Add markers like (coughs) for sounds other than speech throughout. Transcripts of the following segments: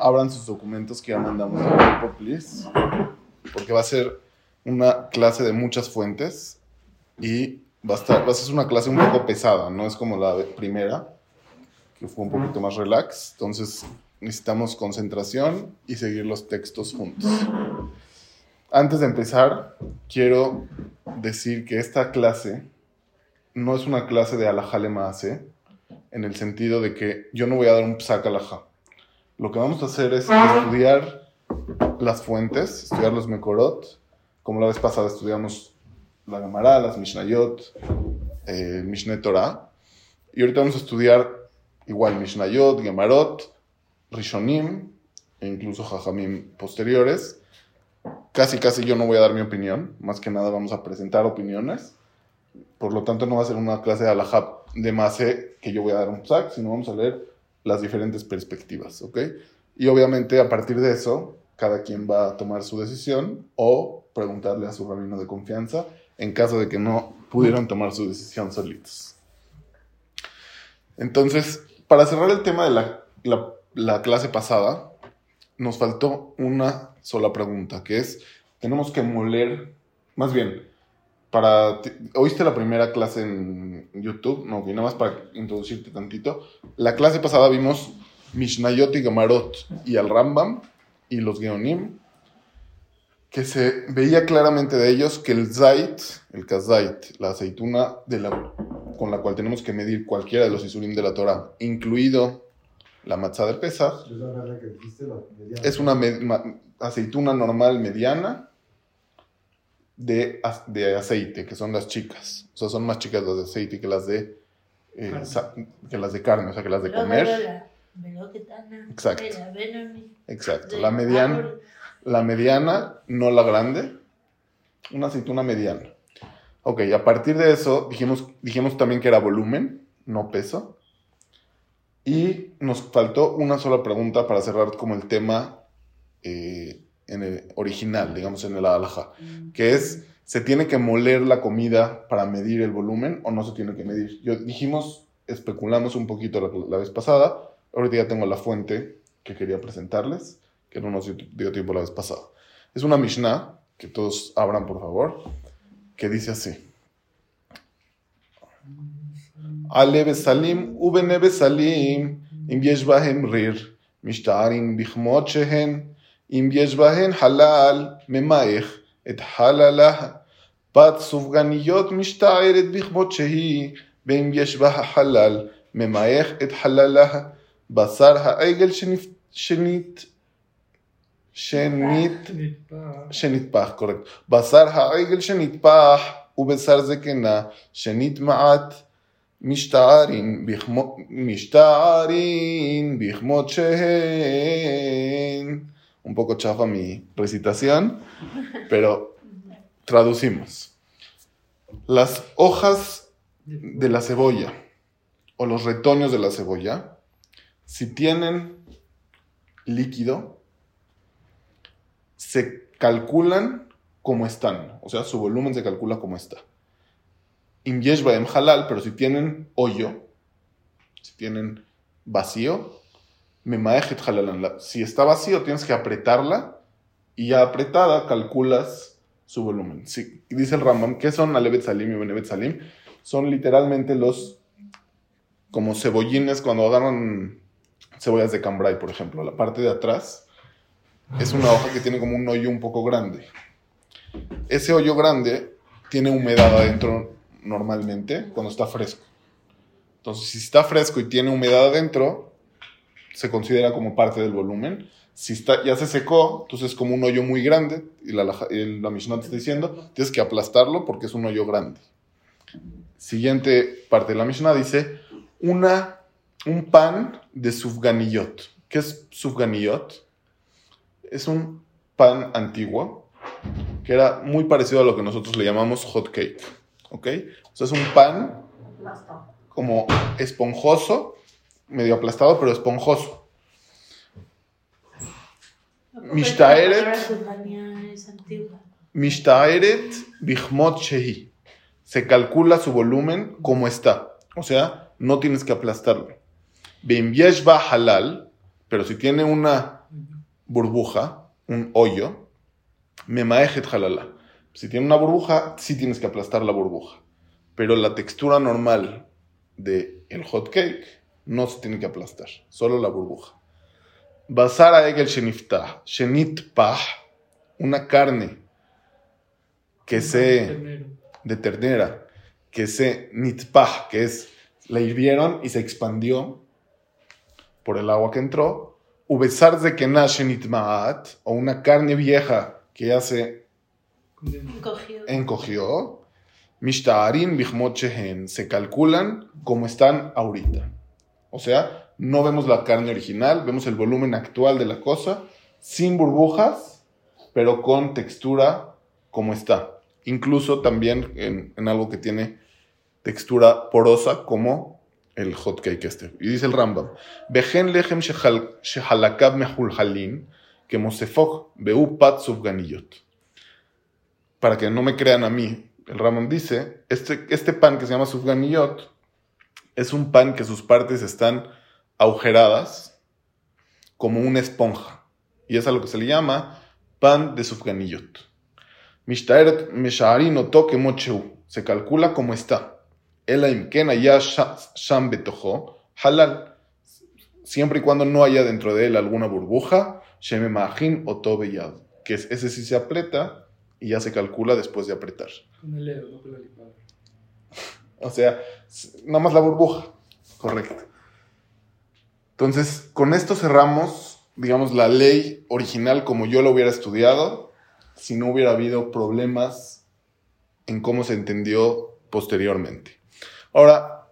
abran sus documentos que ya mandamos al grupo, please. Porque va a ser una clase de muchas fuentes y va a, estar, va a ser una clase un poco pesada, no es como la primera, que fue un poquito más relax. Entonces necesitamos concentración y seguir los textos juntos. Antes de empezar, quiero decir que esta clase no es una clase de alajale maase, en el sentido de que yo no voy a dar un psak alajá. Lo que vamos a hacer es estudiar las fuentes, estudiar los mekorot, como la vez pasada estudiamos la Gemara, las Mishnayot, eh, Mishneh Torah, y ahorita vamos a estudiar igual Mishnayot, Gemarot, Rishonim, e incluso Jajamim posteriores. Casi, casi yo no voy a dar mi opinión, más que nada vamos a presentar opiniones. Por lo tanto, no va a ser una clase de alajab de Mase que yo voy a dar un sac, sino vamos a leer las diferentes perspectivas, ¿ok? Y obviamente a partir de eso, cada quien va a tomar su decisión o preguntarle a su rabino de confianza en caso de que no pudieran tomar su decisión solitos. Entonces, para cerrar el tema de la, la, la clase pasada, nos faltó una sola pregunta, que es, tenemos que moler, más bien, para, ¿oíste la primera clase en YouTube? No, y nada más para introducirte tantito. La clase pasada vimos Mishnayot y Gamarot y al Rambam y los Geonim, que se veía claramente de ellos que el Zait, el Kazait, la aceituna de la, con la cual tenemos que medir cualquiera de los Isurim de la Torah, incluido la matzah de Pesach, es una aceituna normal mediana de, de, aceite, que son las chicas. O sea, son más chicas las de aceite que las de, eh, que las de carne, o sea, que las de comer. Exacto. Exacto. La mediana, la mediana, no la grande. Una aceituna mediana. Ok, a partir de eso dijimos, dijimos también que era volumen, no peso. Y nos faltó una sola pregunta para cerrar como el tema eh, en el original, digamos en el alhaja, que es, ¿se tiene que moler la comida para medir el volumen o no se tiene que medir? Yo, dijimos, especulamos un poquito la, vez pasada, ahorita ya tengo la fuente que quería presentarles, que no nos dio tiempo la vez pasada. Es una Mishnah, que todos abran por favor, que dice así. Ale besalim, ubene besalim, im yesh bahem rir, mishtarim bichmot shehen, אם יש בהן חלל, ממייך את חללה. בת סופגניות משתערת בכמות שהיא, ואם יש בה החלל, ממייך את חללה. בשר העגל שנית, שנית, שנטפח, קורקט. בשר העגל שנטפח ובשר זקנה שנטמעת. משתערים בכמות שהן. Un poco chafa mi recitación, pero traducimos. Las hojas de la cebolla o los retoños de la cebolla, si tienen líquido, se calculan como están, o sea, su volumen se calcula como está. Em halal, pero si tienen hoyo, si tienen vacío, si está vacío, tienes que apretarla y ya apretada calculas su volumen. Sí, dice el Rambam, ¿qué son Alevet Salim y Benevet Salim? Son literalmente los como cebollines cuando agarran cebollas de cambrai, por ejemplo. La parte de atrás es una hoja que tiene como un hoyo un poco grande. Ese hoyo grande tiene humedad adentro normalmente cuando está fresco. Entonces, si está fresco y tiene humedad adentro, se considera como parte del volumen. Si está, ya se secó, entonces es como un hoyo muy grande, y la, la Mishnah te está diciendo, tienes que aplastarlo porque es un hoyo grande. Siguiente parte de la Mishnah dice, una, un pan de sufganiyot. ¿Qué es sufganiyot? Es un pan antiguo que era muy parecido a lo que nosotros le llamamos hot cake. ¿Ok? O sea, es un pan como esponjoso medio aplastado, pero esponjoso. Mishtaeret. Mishtaeret Bihmot Shehi. Se calcula su volumen como está. O sea, no tienes que aplastarlo. Bem halal. Pero si tiene una burbuja, un hoyo, me maejet jalala. Si tiene una burbuja, sí tienes que aplastar la burbuja. Pero la textura normal del el hot cake no se tiene que aplastar, solo la burbuja. Basara egel sheniftah, shenitpah, una carne que se de ternera, que se nitpah, que es la hirvieron y se expandió por el agua que entró. Ubesar de kenashe nitmaat, o una carne vieja que ya se Encogido. encogió. Mishtaarin se calculan como están ahorita. O sea, no vemos la carne original, vemos el volumen actual de la cosa, sin burbujas, pero con textura como está. Incluso también en, algo que tiene textura porosa como el hot cake este. Y dice el Rambam, Bejen lechem shehal- shehalakav mehulhalin, que beu pat. Para que no me crean a mí, el Rambam dice, este, este pan que se llama subganiyot es un pan que sus partes están agujeradas como una esponja. Y es a lo que se le llama pan de sufganiyot. Se calcula como está. El imken ya sham betojo halal. Siempre y cuando no haya dentro de él alguna burbuja, sheme majin oto yad. Que es- ese sí se aprieta y ya se calcula después de apretar. Con el dedo, no con la licuadora. O sea, nada más la burbuja. Correcto. Entonces, con esto cerramos, digamos, la ley original como yo lo hubiera estudiado, si no hubiera habido problemas en cómo se entendió posteriormente. Ahora,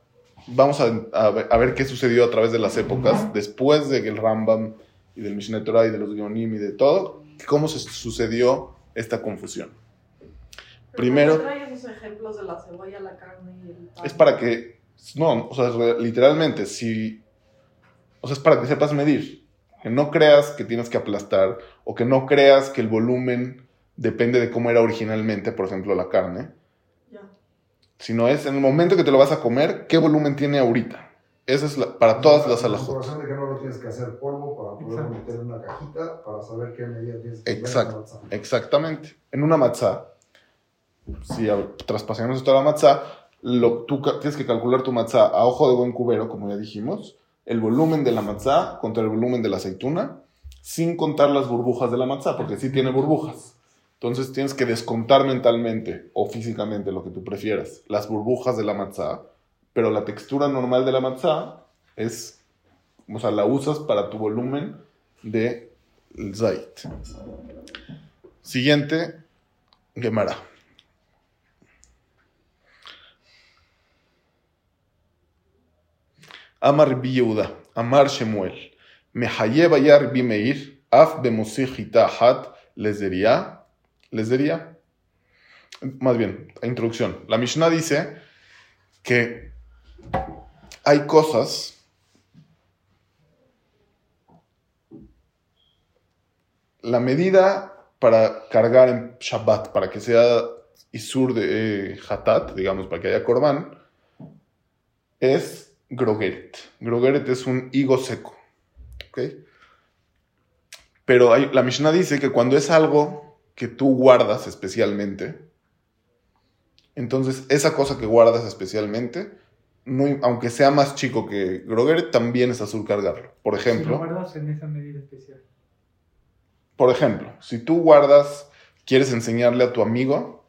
vamos a, a ver, a ver qué sucedió a través de las épocas, después de que el Rambam y del Mishneh Torah y de los Geonim y de todo, cómo se sucedió esta confusión. Primero- ejemplos de la cebolla, la carne y el pan. Es para que, no, o sea, literalmente, si, o sea, es para que sepas medir. Que no creas que tienes que aplastar o que no creas que el volumen depende de cómo era originalmente, por ejemplo, la carne, Ya. sino es en el momento que te lo vas a comer, qué volumen tiene ahorita. Esa es la- para todas las La alajot. información de que no lo tienes que hacer polvo para poder Exacto. meter en una cajita para saber qué medida tienes que en Exacto. la matzá. Exactamente. En una matzá, si traspasamos esto a la matzá, lo, tú tienes que calcular tu matzá a ojo de buen cubero, como ya dijimos, el volumen de la matzá contra el volumen de la aceituna, sin contar las burbujas de la matzá, porque sí tiene burbujas. Entonces tienes que descontar mentalmente o físicamente, lo que tú prefieras, las burbujas de la matzá, pero la textura normal de la matzá es, o sea, la usas para tu volumen de zait. Siguiente, Gemara. Amar Yehuda, Amar Shemuel, Mehayeva ya Rabbi Meir, Af bemosich itahat, lezería, lezería. Más bien, introducción. La Mishnah dice que hay cosas la medida para cargar en Shabbat, para que sea Isur de eh, Hatat, digamos, para que haya Korban, es Grogeret. Grogeret es un higo seco. ¿ok? Pero hay- la Mishnah dice que cuando es algo que tú guardas especialmente, entonces esa cosa que guardas especialmente, no, aunque sea más chico que Grogeret, también es azul cargarlo. Por Si lo ejemplo. guardas en esa medida especial. Por ejemplo, si tú guardas, quieres enseñarle a tu amigo,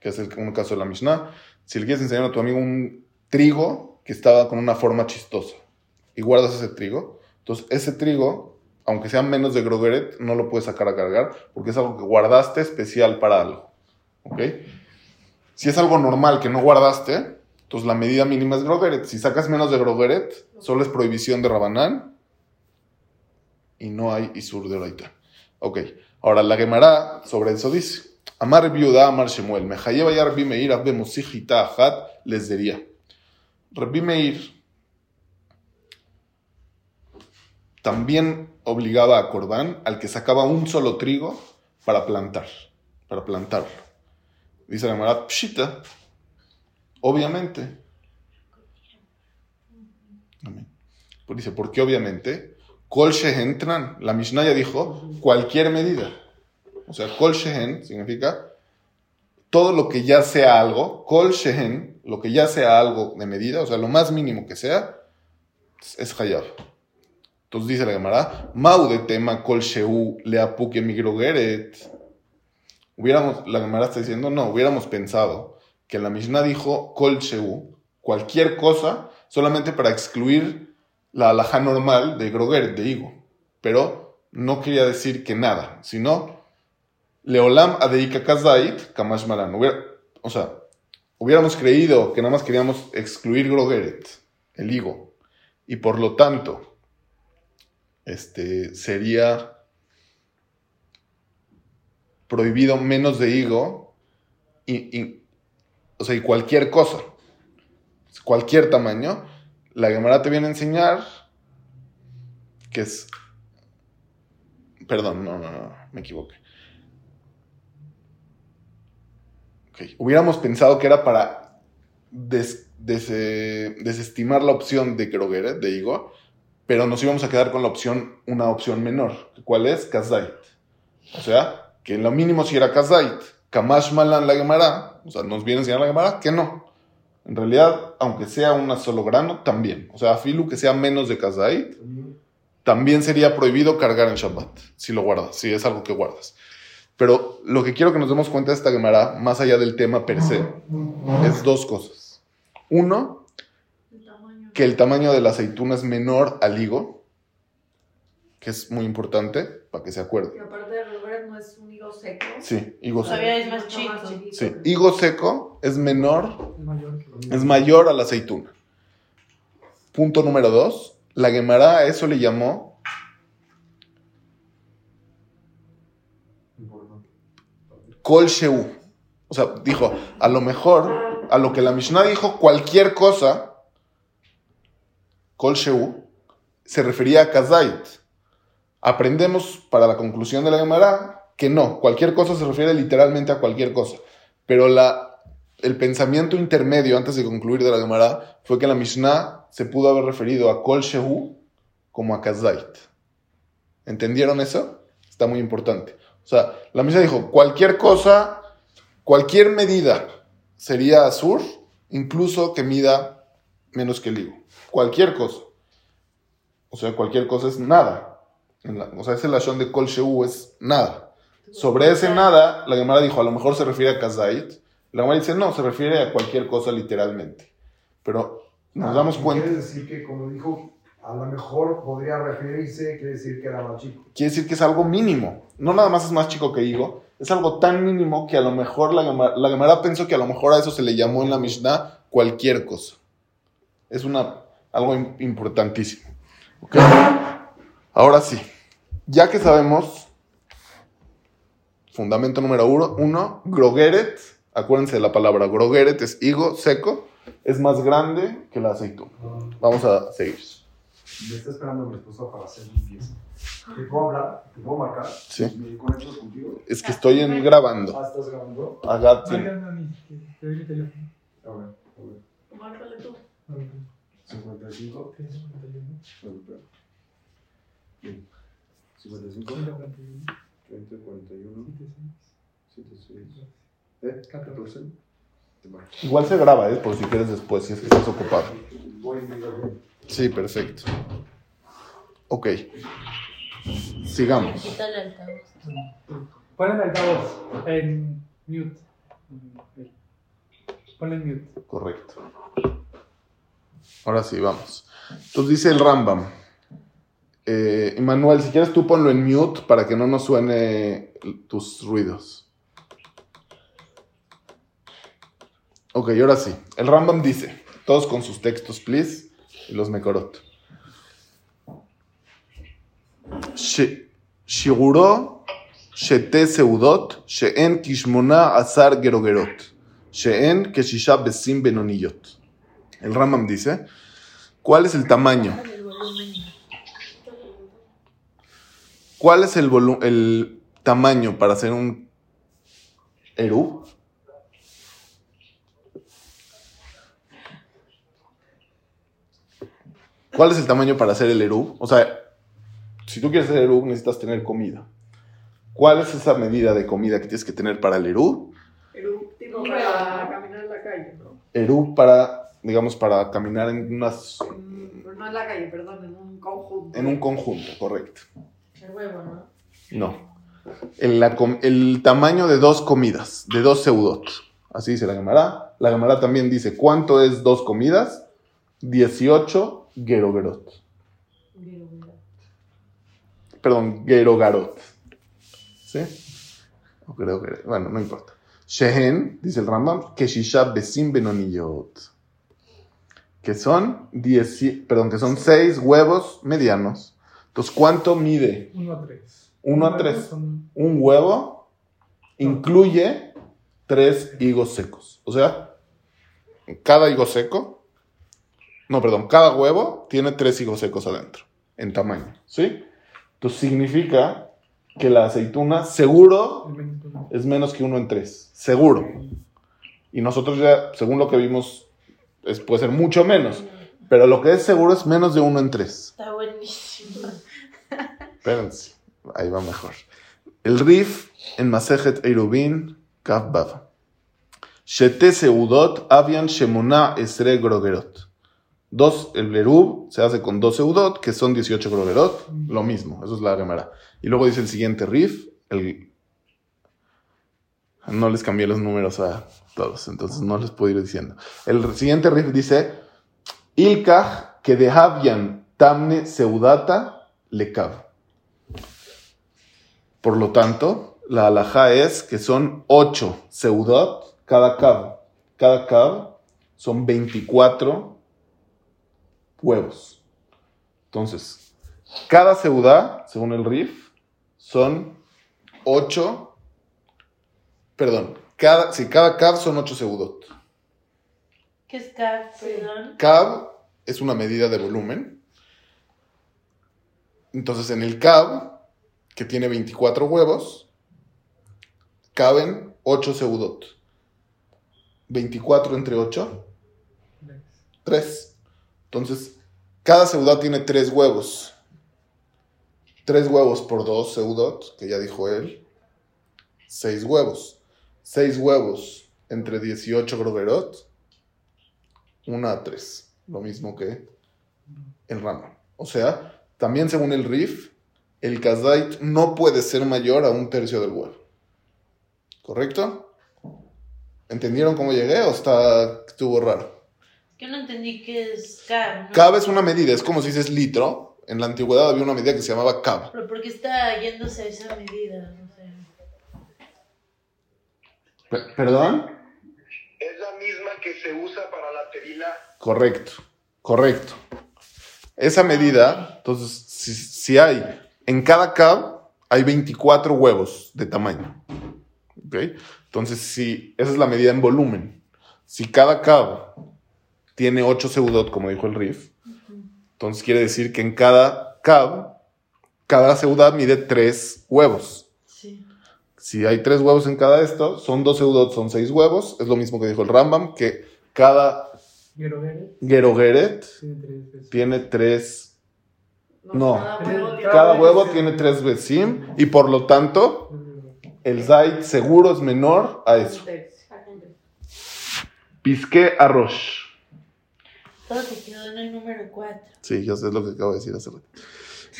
que es el, un caso de la Mishnah, si le quieres enseñar a tu amigo un trigo que estaba con una forma chistosa y guardas ese trigo, entonces ese trigo, aunque sea menos de grogeret, no lo puedes sacar a cargar porque es algo que guardaste especial para algo. ¿Ok? Si es algo normal que no guardaste, entonces la medida mínima es grogeret. Si sacas menos de grogeret, solo es prohibición de Rabanán y no hay Isur de Oraita. Ok, ahora la Gemara sobre eso dice: Amar viuda, Amar Shemuel, Mejayeva ya Rabbi Meir, Abbe les diría. Rabbi Meir también obligaba a Corbán al que sacaba un solo trigo para plantar, para plantarlo. Dice la Gemara, Pshita, obviamente. Amén. Pues dice, ¿por qué obviamente? Kol shehen tran. La Mishnah ya dijo cualquier medida. O sea, kol shehen significa todo lo que ya sea algo, kol shehen, lo que ya sea algo de medida, o sea, lo más mínimo que sea, es hayab. Entonces dice la Gemara, Mau de tema kol sheu leapuke migrogeret. Hubiéramos, la Gemara está diciendo, no, hubiéramos pensado que la Mishnah dijo kol sheu, cualquier cosa, solamente para excluir la alhaja normal de grogeret, de higo. Pero no quería decir que nada, sino leolam adeika kazait kamash malan. O sea, hubiéramos creído que nada más queríamos excluir grogeret, el higo, y por lo tanto, este, sería prohibido menos de higo y, o sea, y cualquier cosa, cualquier tamaño, la Gemara te viene a enseñar que es, perdón, no, no, no, me equivoqué. Ok, Hubiéramos pensado que era para des- des- eh, desestimar la opción de Kroger, de higo, pero nos íbamos a quedar con la opción, una opción menor. ¿Cuál es? Kazait. O sea, que lo mínimo si era Kazait. Kamash Malan la Gemara, o sea, nos viene a enseñar la Gemara que no. En realidad, aunque sea un solo grano, también. O sea, filu que sea menos de Kazait, también sería prohibido cargar en Shabbat, si lo guardas, si es algo que guardas. Pero lo que quiero que nos demos cuenta de esta Gemara, más allá del tema per se, es dos cosas. Uno, que el tamaño de la aceituna es menor al higo, que es muy importante para que se acuerde. Y aparte de Robert no es un higo seco. Sí, higo seco. Todavía es más chico. Sí, higo seco es menor, Es mayor que es mayor a la aceituna. Punto número dos, la Gemara a eso le llamó Importante. Kol Sheu. O sea, dijo, a lo mejor, a lo que la Mishnah dijo, cualquier cosa, Kol Sheu, se refería a Kazait. Aprendemos para la conclusión de la Gemara que no, cualquier cosa se refiere literalmente a cualquier cosa. Pero la, el pensamiento intermedio antes de concluir de la Gemara fue que la Mishnah se pudo haber referido a Kol Sheu como a Kazait. ¿Entendieron eso? Está muy importante. O sea, la Mishnah dijo, cualquier cosa, cualquier medida sería azur, incluso que mida menos que el higo. Cualquier cosa. O sea, cualquier cosa es nada. La- o sea, ese lashon de kol sheu es nada. Sobre ese nada, la Gemara dijo, a lo mejor se refiere a kazait. La Gemara dice, no, se refiere a cualquier cosa literalmente. Pero nos Ah, damos cuenta. Quiere decir que, como dijo, a lo mejor podría referirse, quiere decir que era más chico. quiere decir que es algo mínimo. No nada más es más chico que higo, es algo tan mínimo que a lo mejor la la Gemara pensó que a lo mejor a eso se le llamó en la Mishnah cualquier cosa. Es una, algo im- importantísimo. ¿Ok? Ahora sí, ya que sabemos, fundamento número uno, uno, grogeret, acuérdense de la palabra grogeret, es higo seco, es más grande que la aceituna. Vamos a seguir. Me está esperando mi esposa para hacer limpieza. ¿Te puedo hablar? ¿Te puedo marcar? Sí. ¿Me conecto contigo? Es que estoy en grabando. Ah, ¿estás grabando? Agat, sí. Márcame a mí, te doy mi teléfono. A ver, a ver. Márcale tú. A ver, 55. 351, Espera. Bien. 55, 141, 30, 41, 76, 76. ¿Eh? 14. 14. Te marco. Igual se graba, ¿eh? Por si quieres después, si es que estás ocupado. Voy a mirar bien. Sí, perfecto. Ok. Sigamos. El altavoz. Pon el altavoz en mute. Ponle en mute. Correcto. Ahora sí, vamos. Entonces dice el Rambam. Eh, Manuel, si quieres tú ponlo en mute para que no nos suene tus ruidos. Ok, ahora sí. El Rambam dice, todos con sus textos, please, los Mekorot. Shiguro, Shete Seudot, Sheen Kishmona Azar Gerogerot, Sheen Keshisha Besim Benonillot. El Ramam dice, ¿cuál es el tamaño? ¿Cuál es el, el tamaño para hacer un Eru? ¿Cuál es el tamaño para hacer el Eru? O sea, si tú quieres hacer Erub, necesitas tener comida. ¿Cuál es esa medida de comida que tienes que tener para el Erub? Eruptivo para caminar en la calle, ¿no? Erub para, digamos, para caminar en, unas, no en la calle, perdón, en un conjunto. en un conjunto, correcto. El huevo, ¿no? No. El, la el tamaño de dos comidas, de dos seudot. Así dice la Gemara. La Gemara también dice, ¿cuánto es dos comidas? 18 gerogerot. Perdón, gerogarot. ¿Sí? O creo que, bueno, no importa. Shehen, dice el Rambam, que shisha besim benoniyot. Que son 10, perdón, que son 6 huevos medianos. Entonces, ¿cuánto mide 1 a 3. Uno a tres. Son un huevo? Incluye 3 higos secos. O sea, cada higo seco, no, perdón, cada huevo tiene 3 higos secos adentro, en tamaño. ¿Sí? Entonces significa que la aceituna seguro el 21. es menos que uno en tres. Seguro. Y nosotros ya, según lo que vimos, es- puede ser mucho menos. Pero lo que es seguro es menos de uno en tres. Está buenísimo. Espérense, ahí va mejor. El Rif en Masejet Eirubin, Kaf Bava. Shete seudot avian shemona esre grogerot. Dos, el Erub se hace con dos seudot, que son 18 grogerot. Lo mismo, eso es la Gemara. Y luego dice el siguiente Rif, el... No les cambié los números a todos, entonces no les puedo ir diciendo. El siguiente Rif dice, Ilkach que de Havian tamne seudata lekav. Por lo tanto, la alajá es que son 8 seudot cada cab. Cada cab son 24 huevos. Entonces, cada seudá, según el RIF, son 8. Perdón, cada, si cada cab son 8 seudot. ¿Qué es cat? Perdón. Cab es una medida de volumen. Entonces, en el cab, que tiene 24 huevos, caben 8 seudot. 24 entre 8, 3. Entonces, cada seudot tiene 3 huevos. 3 huevos por 2 seudot, que ya dijo él. 6 huevos. 6 huevos entre 18 grogerot. 1 a 3. Lo mismo que el ramo. O sea, también según el RIF, el kazait no puede ser mayor a un tercio del huevo. ¿Correcto? ¿Entendieron cómo llegué o está, estuvo raro? Yo no entendí qué es cab. ¿no? Cab es una medida, es como si dices litro. En la antigüedad había una medida que se llamaba cab. Pero ¿por qué está yéndose a esa medida? No sé. Pe- ¿Perdón? Es la misma que se usa para la terina. Correcto, correcto. Esa medida, entonces, si, si hay, en cada cab hay 24 huevos de tamaño. ¿Ok? Entonces, si esa es la medida en volumen. Si cada cab tiene 8 seudot, como dijo el RIF, entonces quiere decir que en cada cab, cada seudad mide 3 huevos. Sí. Si hay 3 huevos en cada de estos, son 2 seudot, son 6 huevos. Es lo mismo que dijo el Rambam, que cada Gerogeret gerogeret tiene 3 veces. tiene tres. No. Cada huevo tiene- Cada huevo tiene tres besim y por lo tanto el zait seguro es menor a eso. Pisque arroz. Todo te quedó en el número 4. Sí, yo sé lo que acabo de decir hace rato.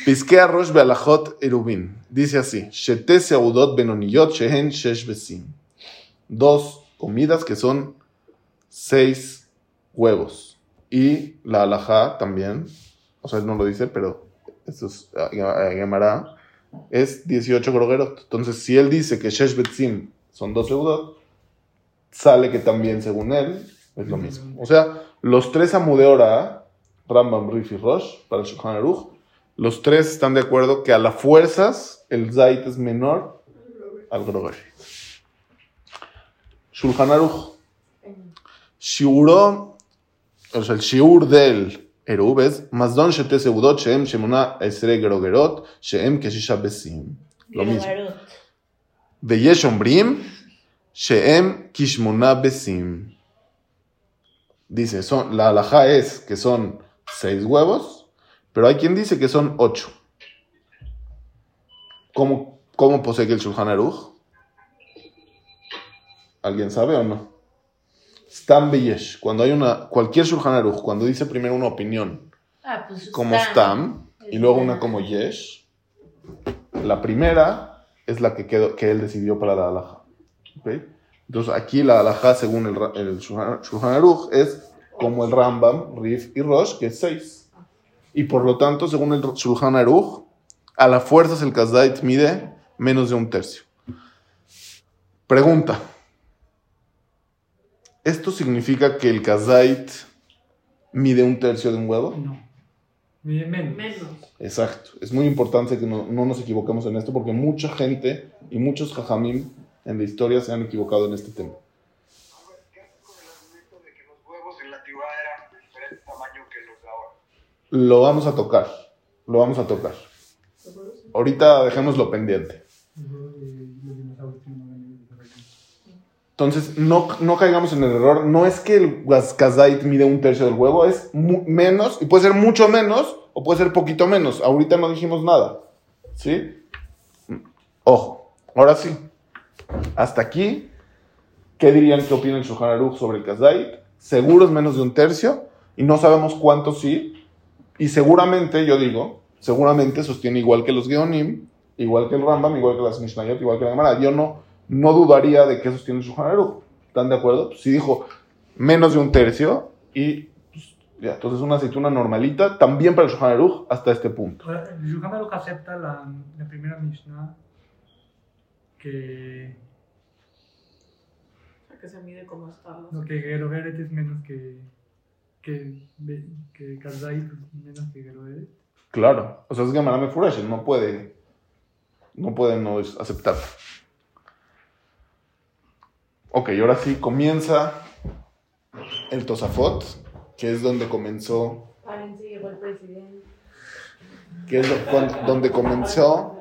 Pisque arroz bealajot erubin. Dice así: Shete seudot benoniyot shehen shesh besim. Dos comidas que son seis huevos. Y la alajá también, o sea, él no lo dice, pero esto es ah, ah, Gemara, es 18 grogerot. Entonces, si él dice que shesh besim son dos seudot, sale que también, según él, es lo mismo. O sea, los tres Amudeora, Rambam, Rif y Rosh, para el Shulchan Aruch, los tres están de acuerdo que a las fuerzas el Zait es menor al Grover. Shulchan Aruch. Shiuro, o sea, el Shiur del Eruv es Mazdon Shete Seudot Sheem Shemona Esre Grogerot Sheem Keshisha Besim. Lo mismo. Veyesh Ombrim Sheem Kishmona Besim. Dice, son, la alajá es que son seis huevos, pero hay quien dice que son ocho. ¿Cómo, cómo posee el Shulchan Aruch? ¿Alguien sabe o no? Stam Beyesh. Cuando hay una. Cualquier Shulchan Aruch, cuando dice primero una opinión Ah, pues como Stam. Y luego una como Yesh, la primera es la que, quedó, que él decidió para la Alaja. ¿ok? Entonces aquí la Alaja, según el, el Shulchan Aruch, es como el Rambam, Rif y Rosh, que es 6. Y por lo tanto, según el Shulchan Aruch, a la fuerza el Kazdait mide menos de un tercio. Pregunta. ¿Esto significa que el Kazdait mide un tercio de un huevo? No. Mide menos. Menos. Exacto. Es muy importante que no, no nos equivoquemos en esto porque mucha gente y muchos jajamim en la historia se han equivocado en este tema. Lo vamos a tocar. Lo vamos a tocar. Ahorita dejémoslo pendiente. Entonces, no, no caigamos en el error. No es que el Kazait mide un tercio del huevo, es menos, y puede ser mucho menos, o puede ser poquito menos. Ahorita no dijimos nada. ¿Sí? Ojo. Ahora sí. Hasta aquí. ¿Qué dirían que opina el Shulchan Aruch sobre el Kazait? Seguro es menos de un tercio, y no sabemos cuánto sí. Y seguramente, yo digo, seguramente sostiene igual que los Geonim, igual que el Rambam, igual que las Mishnayot, igual que la Gemara. Yo no, no dudaría de que sostiene el Shulchan Aruch. ¿Están de acuerdo? Pues si dijo menos de un tercio y pues, ya, entonces una aceituna normalita, también para el Shulchan Aruch hasta este punto. El Shulchan Aruch acepta la, la primera Mishnah que, O sea, que se mide como está. no, que Geroberet es menos que que, que Kazait es menos que Geroberet. Claro, o sea, es Gemara Mefuresh, no puede, no puede no aceptar. Ok, ahora sí comienza el Tosafot, que es donde comenzó, Párense, llegó el presidente. que es donde comenzó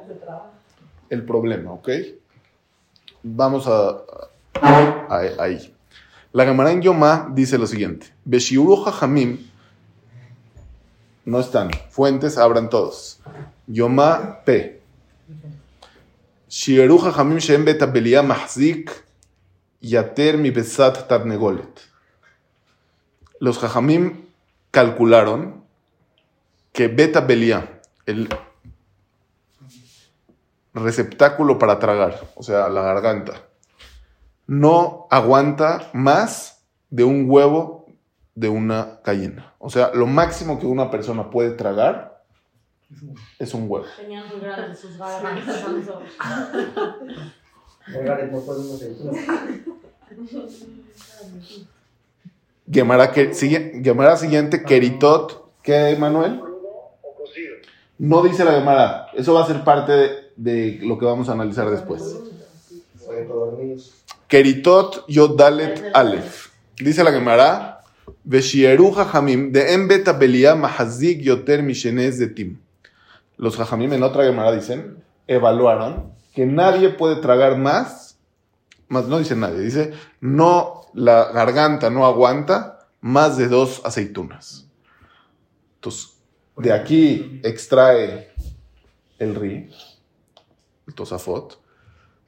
el problema, ¿ok? Vamos a, ahí. La Gemara en Yomá dice lo siguiente: Beshiuru Jajamim, no están, fuentes abran todos. Yomá P. Shiru Jajamim Shem Betabelia Mahzik Yater mi Besat Tarnegolet. Los Jajamim calcularon que Betabelia, el receptáculo para tragar, o sea, la garganta, no aguanta más de un huevo de una gallina. O sea, lo máximo que una persona puede tragar Es un- huevo. Tenían muy grandes sus gargantas. Oigan, no podemos seguir. Gemara, que, sigue, Gemara siguiente, Keritot, ¿qué, Manuel? No dice la Gemara. Eso va a ser parte de, de lo que vamos a analizar después. Keritot Yodalet Aleph. Dice la Gemara, Veshieru Jajamim de Embet Abelia Mahazik Yoter Mishenez de Tim. Los Jajamim en otra Gemara dicen, evaluaron que nadie puede tragar más, más no dice nadie, dice, no, la garganta no aguanta más de dos aceitunas. Entonces, de aquí extrae el ri, el tosafot,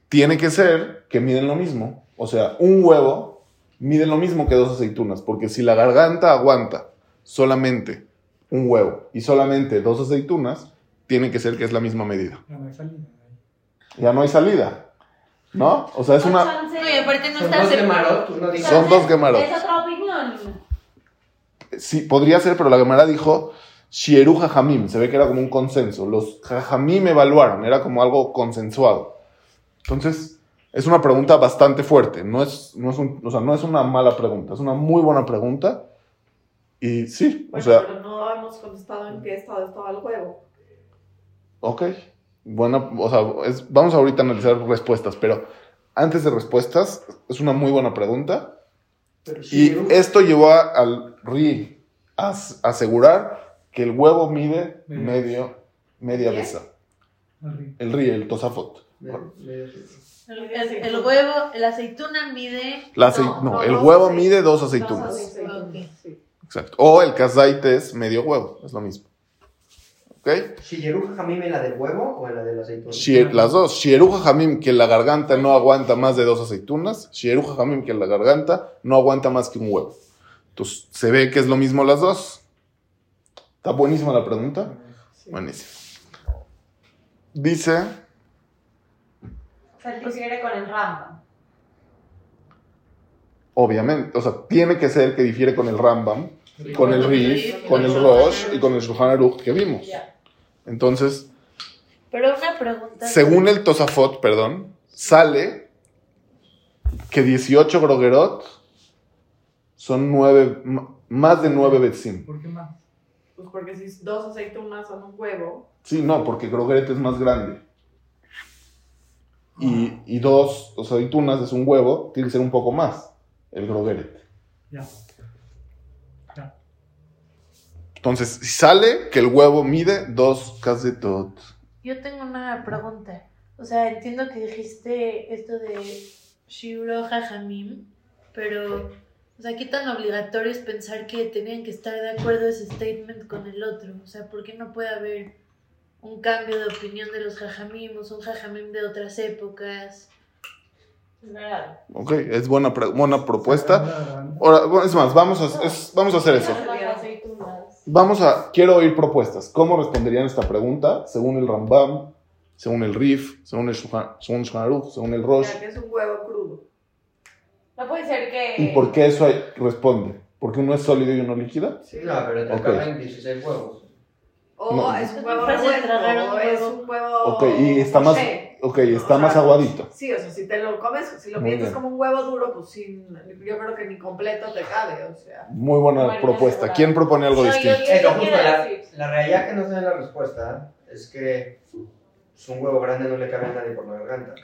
tiene que ser que miden lo mismo. O sea, un huevo mide lo mismo que dos aceitunas, porque si la garganta aguanta solamente un huevo y solamente dos aceitunas, tiene que ser que es la misma medida. Ya no hay salida. Ya no hay salida, ¿no? O sea, es una... Oye, aparte no Son está dos uno dice. Son dos. Es otra opinión. Sí, podría ser, pero la Gemara dijo Shieru Jajamim. Se ve que era como un consenso. Los Jajamim evaluaron, era como algo consensuado. Entonces, es una pregunta bastante fuerte. No es, no es, un- o sea, no es una mala pregunta, es una muy buena pregunta. Y sí, o sea, pero no hemos contestado en qué estado estaba el huevo. ok. Bueno, o sea, es- vamos ahorita a analizar respuestas, pero antes de respuestas, es una muy buena pregunta. Pero Y esto llevó a- al RI a as- asegurar que el huevo mide Medio. medio, media ¿Qué? besa. El RI, el tosafot. El, el- el huevo, la aceituna mide. La acei- No, el dos huevo mide dos Dos aceitunas. Exacto. O el kazait es medio huevo, es lo mismo. ¿Ok? ¿Shigeru Jamim en la del huevo o la de la aceituna? Shie- las dos. Shieru Jajamim, que la garganta no aguanta más de dos aceitunas. Shieru Jajamim, que la garganta no aguanta más que un huevo. Entonces, se ve que es lo mismo las dos. Está buenísima la pregunta. Buenísimo. Dice, O sea, difiere con el Rambam. obviamente, o sea, tiene que ser que difiere con el Rambam, con el Rif, con el Rosh y con el Shulchan Aruch que vimos. Ya. Entonces, Pero una pregunta. según el Tosafot, perdón, sale que 18 grogerot son nueve, m- más de 9 betzim. ¿Por qué más? Pues porque si dos aceitunas son un huevo, Sí, no, porque grogeret es más grande. Y, y dos aceitunas es un huevo, tiene que ser un poco más el grogeret. Ya. Ya. Entonces, si sale que el huevo mide dos casetot. Yo tengo una pregunta. O sea, entiendo que dijiste esto de Shiro Jajamim, pero, o sea, ¿qué tan obligatorio es pensar que tenían que estar de acuerdo ese statement con el otro? O sea, ¿por qué no puede haber un cambio de opinión de los Jajamim o un Jajamim de otras épocas? Verdad. Ok, es buena, pre- buena propuesta. Ahora, es más, vamos a, es- vamos a hacer eso. Vamos a, quiero oír propuestas. ¿Cómo responderían esta pregunta según el Rambam, según el Rif, según el Shulchan según el Shulchan Aruch, según el Rosh? que es un huevo crudo. No puede ser que. ¿Y por qué eso hay- responde? ¿Porque uno es sólido y uno líquida? Sí, no, pero te Ok. caben 16 huevos. O No. es un huevo revuelto, es un huevo. Ok, y está más, poché. ok, está O sea, más aguadito. Sí, o sea, si te lo comes, si lo piensas como un huevo duro, pues sí, yo creo que ni completo te cabe, o sea. Muy buena Bueno, propuesta. ¿Quién propone algo No, distinto? yo- Eso, ¿qué justo quiero la, la realidad que no sé en la respuesta es que pues, un huevo grande no le cabe a nadie por la garganta.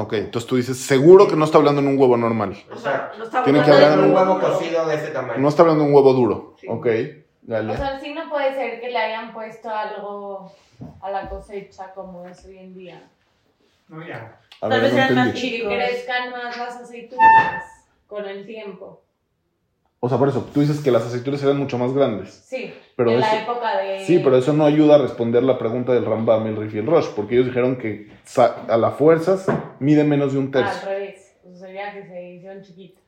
Ok, entonces tú dices, seguro que no está hablando en un huevo normal. O sea, no está Tiene que hablando hablar de en un huevo cocido de este tamaño. No está hablando de un huevo duro. Sí. Ok, dale. O sea, sí no puede ser que le hayan puesto algo a la cosecha como es hoy en día. No, ya. A Tal ver, vez no eran más entendí. Y que chicos. crezcan más las aceitunas con el tiempo. O sea, por eso, tú dices que las aceitunas eran mucho más grandes. Sí, Pero en eso- la época de... Sí, pero eso no ayuda a responder la pregunta del Rambam, el Rif y el Rosh, porque ellos dijeron que a la fuerzas mide menos de un Al tercio. revés, pues sería que se hicieron chiquitas.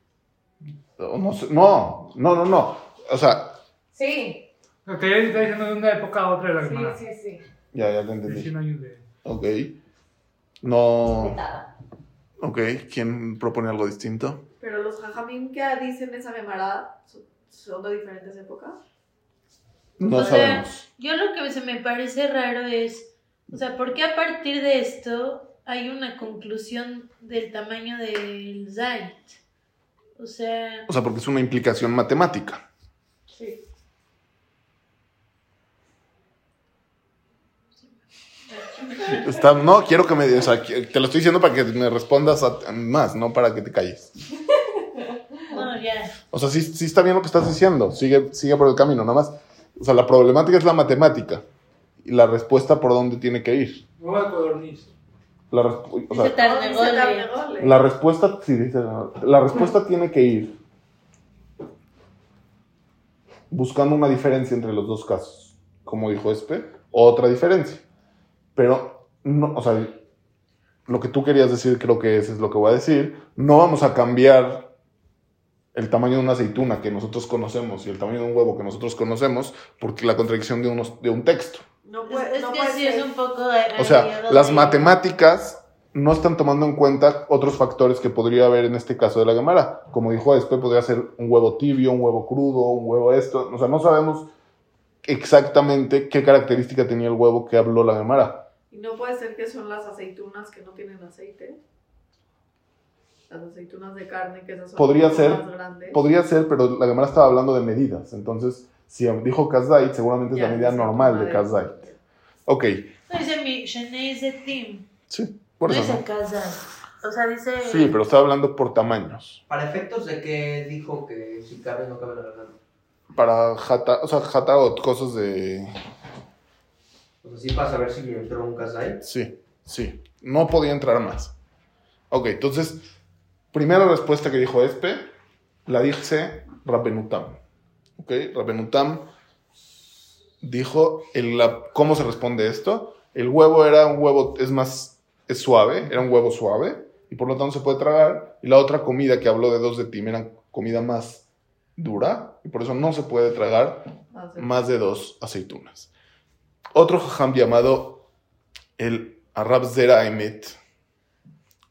No, no, sé- no, no, no, no. O sea, Sí, Lo que ella está diciendo de una época a otra de la sí, semana. sí, sí. ya, ya te Sí, entendí. 100 años de... Ok. No. Ok, ¿quién propone algo distinto? Pero los jajamim que dicen esa Gemara son, de diferentes épocas. No O sea, sabemos. Yo lo que se me parece raro es, o sea, ¿por qué a partir de esto hay una conclusión del tamaño del Zait? O sea, O sea, porque es una implicación matemática. Sí. Está, no, quiero que me. O sea, te lo estoy diciendo para que me respondas a- más, no para que te calles. no, ya. O sea, sí, sí está bien lo que estás diciendo. Sigue, sigue por el camino, nada más. O sea, la problemática es la matemática. Y la respuesta por dónde tiene que ir. Huevo de codorniz. La, o sea, la respuesta. Sí, dice. La respuesta tiene que ir. Buscando una diferencia entre los dos casos. Como dijo Espe, otra diferencia. Pero, no, o sea, lo que tú querías decir, creo que ese es lo que voy a decir. No vamos a cambiar el tamaño de una aceituna que nosotros conocemos y el tamaño de un huevo que nosotros conocemos porque la contradicción de, unos, de un texto. No puede, es no que puede sí ser. es un poco... O sea, las matemáticas no están tomando en cuenta otros factores que podría haber en este caso de la Gemara. Como dijo Espe, podría ser un huevo tibio, un huevo crudo, un huevo esto. O sea, no sabemos exactamente qué característica tenía el huevo que habló la Gemara. Y no puede ser que son las aceitunas que no tienen aceite. Las aceitunas de carne, que esas son Podría poco ser, más grandes. Podría ser, pero la Gemara estaba hablando de medidas. Entonces, si dijo Kazait, seguramente es Ya, la medida normal de Kazait. Ok, No dice mi Zetim, sí, por no eso dice no. O sea, dice... Sí, pero estaba hablando por tamaños. Para efectos de que dijo que si cabe no cabe la garganta. Para jata, o sea, jataot, cosas de... O sea, sí para saber si entró un kazai. Sí, sí. No podía entrar más. Ok, entonces, primera respuesta que dijo Espe, la dice Rabenutam. Ok, Rabenutam dijo el- la- cómo se responde esto. El huevo era un huevo, es más, es suave, era un huevo suave y por lo tanto se puede tragar. Y la otra comida que habló de dos de tim era comida más dura y por eso no se puede tragar Más de- más de dos aceitunas. Otro jajam llamado el Arab Zera Emet,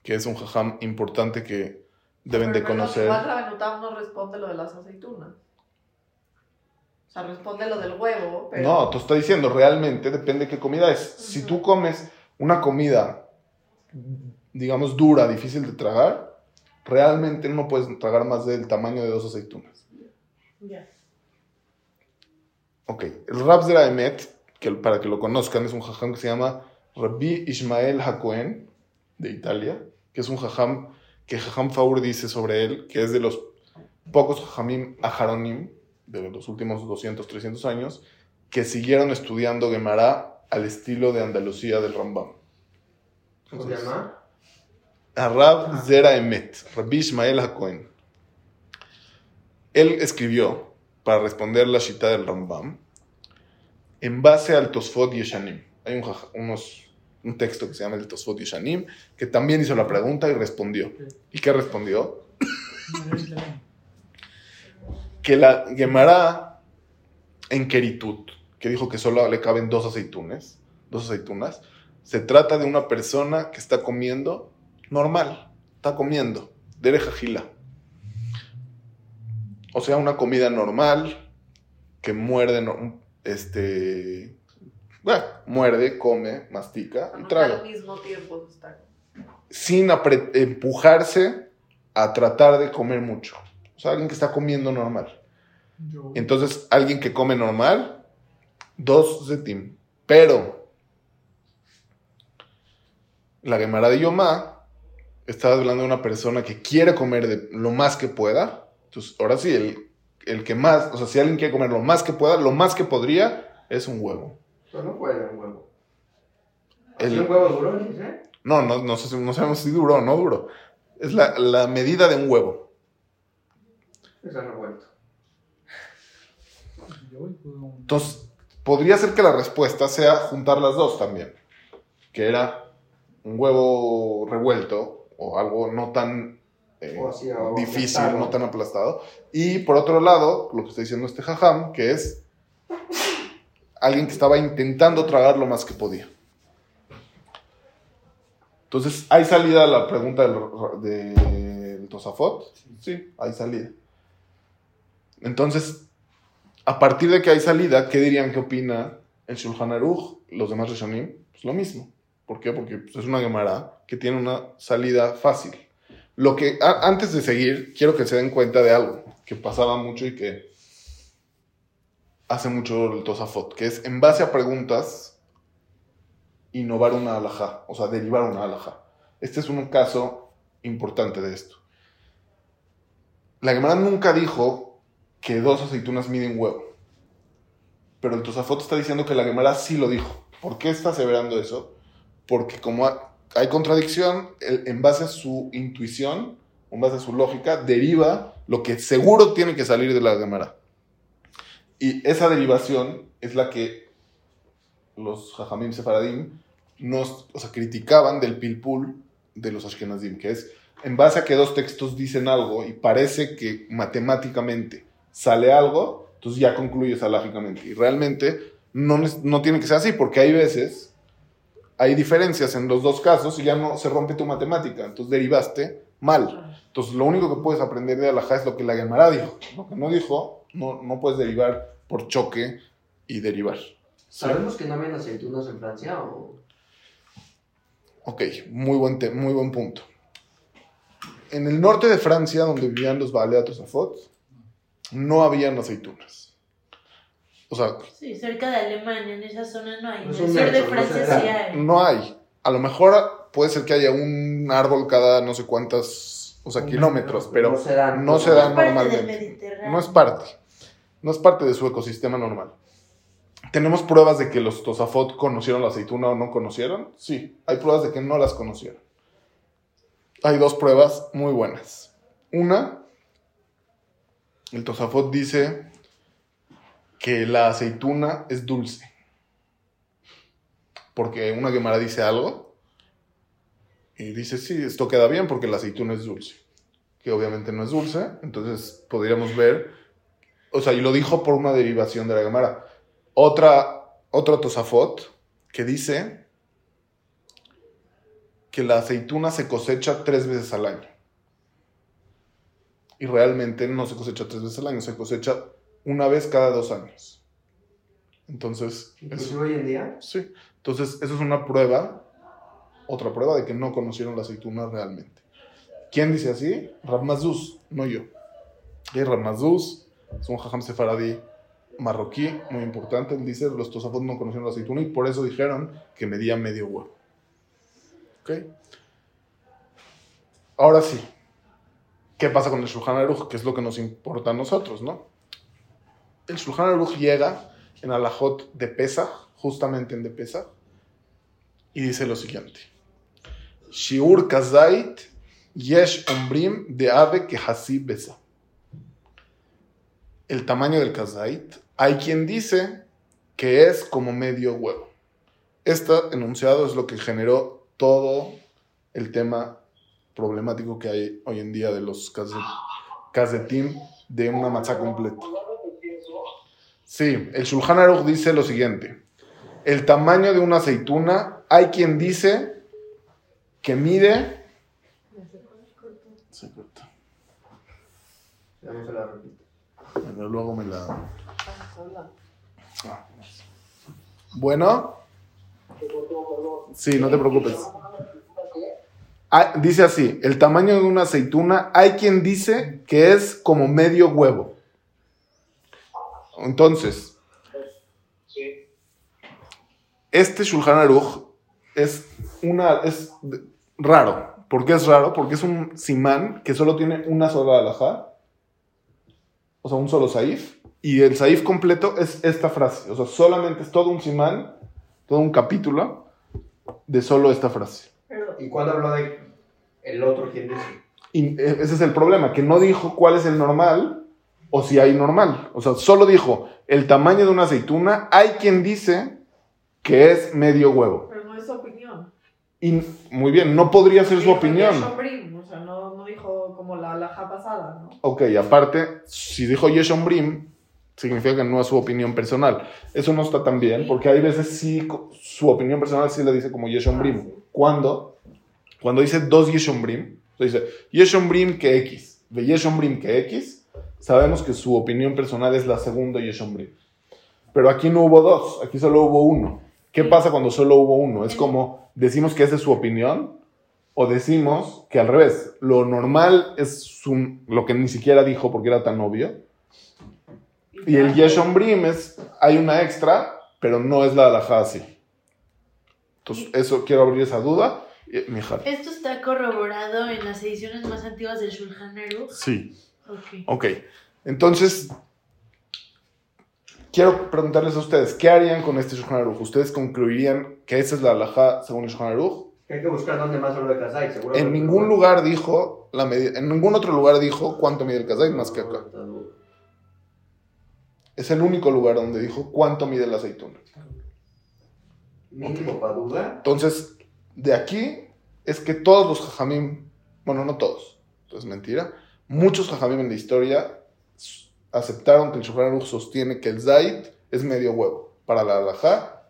que es un jajam importante que deben de Pero perdón, conocer. Igual no responde lo de las aceitunas. O sea, responde lo del huevo, pero... No, te está diciendo, realmente depende qué comida es. Si Ujú. tú comes una comida, digamos, dura, difícil de tragar, realmente no puedes tragar más del tamaño de dos aceitunas. Ya. Ok, el Rab Zera Emet, que para que lo conozcan, es un jajam que se llama Rabbi Ishmael Hakohen, de Italia, que es un jajam que Jajam Faur dice sobre él, que es de los pocos jajamim aharonim de los últimos 200, 300 años, que siguieron estudiando Gemara al estilo de Andalucía del Rambam. ¿Cómo se llama? Arab Zera Emet, Rabbi Ishmael Hakohen. Él escribió, para responder la shita del Rambam, en base al Tosfot Yeshanim. Hay un, unos, un texto que se llama el Tosfot Yeshanim, que también hizo la pregunta y respondió. ¿Y qué respondió? (coughs) Que la Gemara en Keritut, que dijo que solo le caben dos aceitunes, dos aceitunas, se trata de una persona que está comiendo normal, está comiendo, derecha gila. O sea, una comida normal, que muerde, este, bueno, muerde, come, mastica y no traga. al mismo tiempo está. Sin empujarse a tratar de comer mucho. O sea, alguien que está comiendo normal. Yo, Entonces, alguien que come normal, dos zetim. Pero, la Gemara de Yomá está hablando de una persona que quiere comer de lo más que pueda. Entonces, ahora sí, el, el que más, o sea, si alguien quiere comer lo más que pueda, lo más que podría es un huevo. Pero no puede un huevo. El- ¿Es un huevo duro, dice? No, no, no, sé si- no sabemos si duro o no duro. Es la, la medida de un huevo. Eso no vuelto. Entonces, podría ser que la respuesta sea juntar las dos también. Que era un huevo revuelto o algo no tan eh, difícil, aplastado. no tan aplastado. Y por otro lado, lo que está diciendo este jajam, que es alguien que estaba intentando tragar lo más que podía. Entonces, ¿hay salida a la pregunta del, del Tosafot? Sí, hay salida. Entonces, a partir de que hay salida, ¿qué dirían que opina el Shulchan Aruch, los demás Rishonim? Pues lo mismo. ¿Por qué? Porque pues, es una Gemara que tiene una salida fácil. Lo que, antes de seguir, quiero que se den cuenta de algo que pasaba mucho y que hace mucho el Tosafot, que es en base a preguntas, innovar una alajá, o sea, derivar una alajá. Este es un caso importante de esto. La Gemara nunca dijo que dos aceitunas miden huevo. Pero el Tosafot está diciendo que la Gemara sí lo dijo. ¿Por qué está aseverando eso? Porque como hay contradicción, en base a su intuición, en base a su lógica, deriva lo que seguro tiene que salir de la Gemara. Y esa derivación es la que los Jajamim Sefaradim nos, o sea, criticaban del pilpul de los Ashkenazim, que es en base a que dos textos dicen algo y parece que matemáticamente sale algo, entonces ya concluyes alágicamente. Y realmente no, no tiene que ser así, porque hay veces, hay diferencias en los dos casos y ya no se rompe tu matemática, entonces derivaste mal. Entonces lo único que puedes aprender de Alajá es lo que la Gemara dijo. Lo que no dijo, no, no puedes derivar por choque y derivar. ¿Sí? ¿Sabemos que no habían aceitunas en Francia o...? Ok, muy buen, te- muy buen punto. En el norte de Francia, donde vivían los Baaleatos Afot, no habían aceitunas. O sea, Sí, cerca de Alemania, en esa zona no hay. En el de no Francia sí da. hay. no hay. A lo mejor puede ser que haya un árbol cada no sé cuántas, o sea, kilómetros, metro, pero no se dan. no se normalmente. No es parte. No es parte de su ecosistema normal. ¿Tenemos pruebas de que los Tosafot conocieron la aceituna o no conocieron? Sí, hay pruebas de que no las conocieron. Hay dos pruebas muy buenas. Una, el Tosafot dice que la aceituna es dulce. Porque una Gemara dice algo y dice, sí, esto queda bien porque la aceituna es dulce. Que obviamente no es dulce, entonces podríamos ver, o sea, y lo dijo por una derivación de la Gemara. Otra, otro Tosafot que dice que la aceituna se cosecha tres veces al año. Y realmente no se cosecha tres veces al año, se cosecha una vez cada dos años. Entonces, eso- hoy en día. sí. Entonces, eso es una prueba, otra prueba de que no conocieron la aceituna realmente. ¿Quién dice así? Ramazuz, no yo. Y Ramazuz es un jajam sefaradí marroquí muy importante. Él dice, los tosafot no conocieron la aceituna y por eso dijeron que medía medio huevo. ¿Ok? Ahora sí. ¿Qué pasa con el Shulchan Aruch? Que es lo que nos importa a nosotros, ¿no? El Shulchan Aruch llega en Alajot de Pesach, justamente en de Pesach, y dice lo siguiente. Shiur kazait yesh ombrim de ave que hasi besa. El tamaño del kazait, hay quien dice que es como medio huevo. Este enunciado es lo que generó todo el tema problemático que hay hoy en día de los kazetim de una matzá completa. Sí, el Shulchan Aruch dice lo siguiente. El tamaño de una aceituna, hay quien dice que mide... Se corta. Ya no se la repito. Bueno, luego me la... Ah, Bueno. Sí, no te preocupes. Ah, dice así, el tamaño de una aceituna, hay quien dice que es como medio huevo. Entonces, este Shulchan Aruch es, una, es raro. ¿Por qué es raro? Porque es un simán que solo tiene una sola alajá, o sea, un solo saif, y el saif completo es esta frase. O sea, solamente es todo un simán, todo un capítulo de solo esta frase. ¿Y cuándo habló de el otro quién dice? Y e- ese es el problema, que no dijo cuál es el normal o si hay normal. O sea, solo dijo el tamaño de una aceituna. Hay quien dice que es medio huevo. pero no es su opinión. Y muy bien, no podría ser su opinión. Yeshon Brim, o sea, no, no dijo como la alhaja pasada, ¿no? Ok, aparte, si dijo Yeshon Brim, significa que no es su opinión personal. Eso no está tan bien, porque hay veces sí, su opinión personal sí le dice como Yeshon Brim. ¿Cuándo? Cuando dice dos Yeshon Brim, dice Yeshon Brim que X, de Yeshon Brim que X, sabemos que su opinión personal es la segunda Yeshon Brim. Pero aquí no hubo dos, aquí solo hubo uno. ¿Qué pasa cuando solo hubo uno? Es como decimos que esa es su opinión o decimos que al revés, lo normal es su- lo que ni siquiera dijo porque era tan obvio. Y el Yeshon Brim es, hay una extra, pero no es la alajá así. Entonces, eso quiero abrir esa duda. Eh. Esto está corroborado en las ediciones más antiguas del Shulchan Aruch. Sí. Ok. Ok. Entonces, quiero preguntarles a ustedes, ¿qué harían con este Shulchan Aruch? ¿Ustedes concluirían que esa es la alajá según el Shulchan Aruch? Que hay que buscar dónde más habló de Kazai, seguro. En ningún lugar dijo, la medi- en ningún otro lugar dijo cuánto mide el kazait más que acá. Es el único lugar donde dijo cuánto mide la aceituna. Mínimo para duda. Entonces, de aquí es que todos los jajamim, bueno, no todos, esto es mentira, muchos jajamim en la historia aceptaron que el Shulchan Aruch sostiene que el zait es medio huevo para la alajá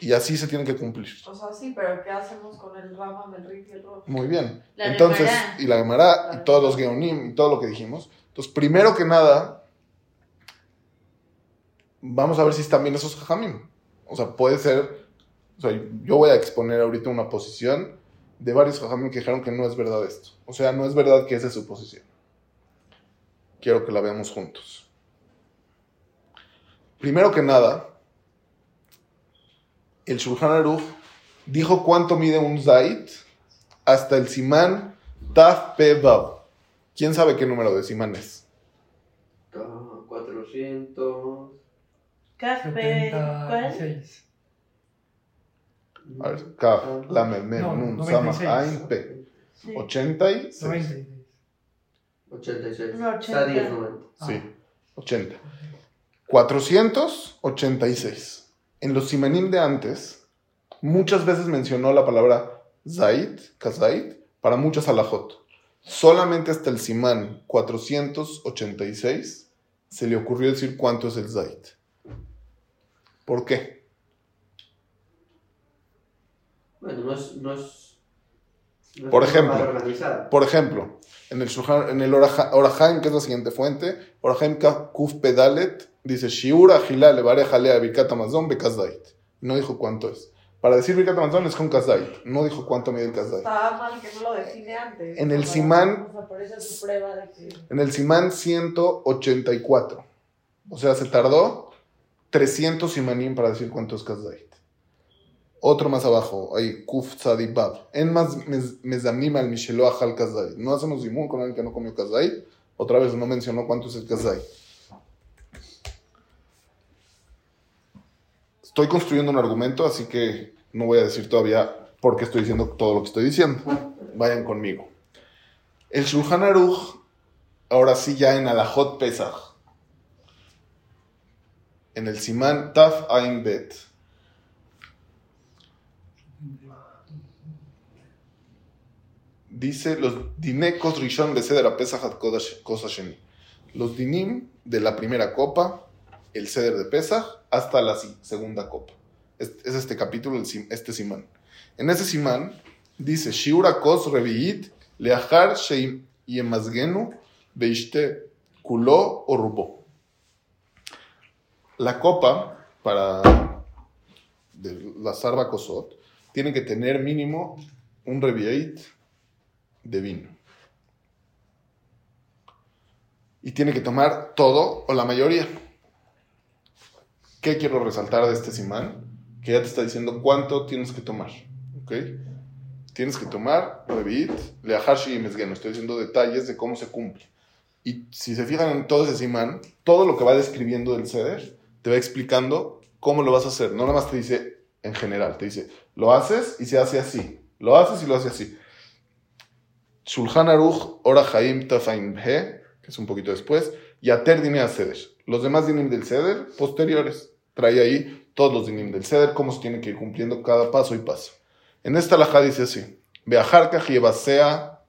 y así se tiene que cumplir. O sea, sí, pero ¿qué hacemos con el Rama, el Rif y el Rosh? Muy bien. La Entonces, Gemara. y la Gemara y todos los Geonim y todo lo que dijimos. Entonces, primero que nada, vamos a ver si están bien esos jajamim. O sea, puede ser, o sea, yo voy a exponer ahorita una posición de varios jajamim que dijeron que no es verdad esto. O sea, no es verdad que esa es su posición. Quiero que la veamos juntos. Primero que nada, el Shulchan Aruch dijo cuánto mide un zait hasta el simán Taf Pe Vav. ¿Quién sabe qué número de simán es? Ah, 400. Café. ¿Cuál? 76. A ver, Kaf, Lamed, Nun, 96. Samach, Ain, Pe. Sí. 86. 96. 86. No, Está 80. 10, 90. Sí, 80. 486. En los simanim de antes, muchas veces mencionó la palabra Zaid, Kazait, para muchas alajot. Solamente hasta el simán 486 se le ocurrió decir cuánto es el Zaid. ¿Por qué? Bueno, no es. No es no Por ejemplo. Por ejemplo, en el, en Orahaim, que es la siguiente fuente, Orahaim Kuf Pedalet, dice, Shiur Agilá Levarej Alea Birkat Amazon Bekazait. No dijo cuánto es. Para decir Birkat Amazon es con Kazait. No dijo cuánto mide el Kazait. Estaba mal que no lo define antes. En el Simán, en el Simán 184. O sea, se tardó 300 simanim para decir cuánto es Kazait. Otro más abajo, hay Kuf Tzadibab. En más mez- mezamnim al Mishelo Ajal Kazait. No hacemos zimun con alguien que no comió Kazait. Otra vez no mencionó cuánto es el Kazait. Estoy construyendo un argumento, así que no voy a decir todavía por qué estoy diciendo todo lo que estoy diciendo. Vayan conmigo. El Shulchan Aruch, ahora sí ya en Alajot Pesach, en el Simán Taf Ain Bet, dice los dinekos rishon beseder a Pesach Kosasheni. Los dinim de la primera copa, el ceder de Pesach, hasta la segunda copa. Es, es este capítulo, este simán. En ese simán dice, Shiura kos reviit leachar sheim yemazgenu beishte kulo o rubo. La copa para la sarva kosot tiene que tener mínimo un reviit de vino. Y tiene que tomar todo o la mayoría. ¿Qué quiero resaltar de este simán? Que ya te está diciendo cuánto tienes que tomar. ¿Ok? Tienes que tomar Revit, Leahashi y Mezgeno. Estoy diciendo detalles de cómo se cumple. Y si se fijan en todo ese simán, todo lo que va describiendo del ceder, te va explicando cómo lo vas a hacer. No nada más te dice en general, te dice, lo haces y se hace así. Lo haces y lo hace así. Shulchan Aruch, Ora Haim Tafaimhe, que es un poquito después, y Ater Dinim Seder. Los demás Dinim del Seder, posteriores. Trae ahí todos los Dinim del Seder, cómo se tiene que ir cumpliendo cada paso y paso. En esta laja dice así: Beajarkaj Yebasea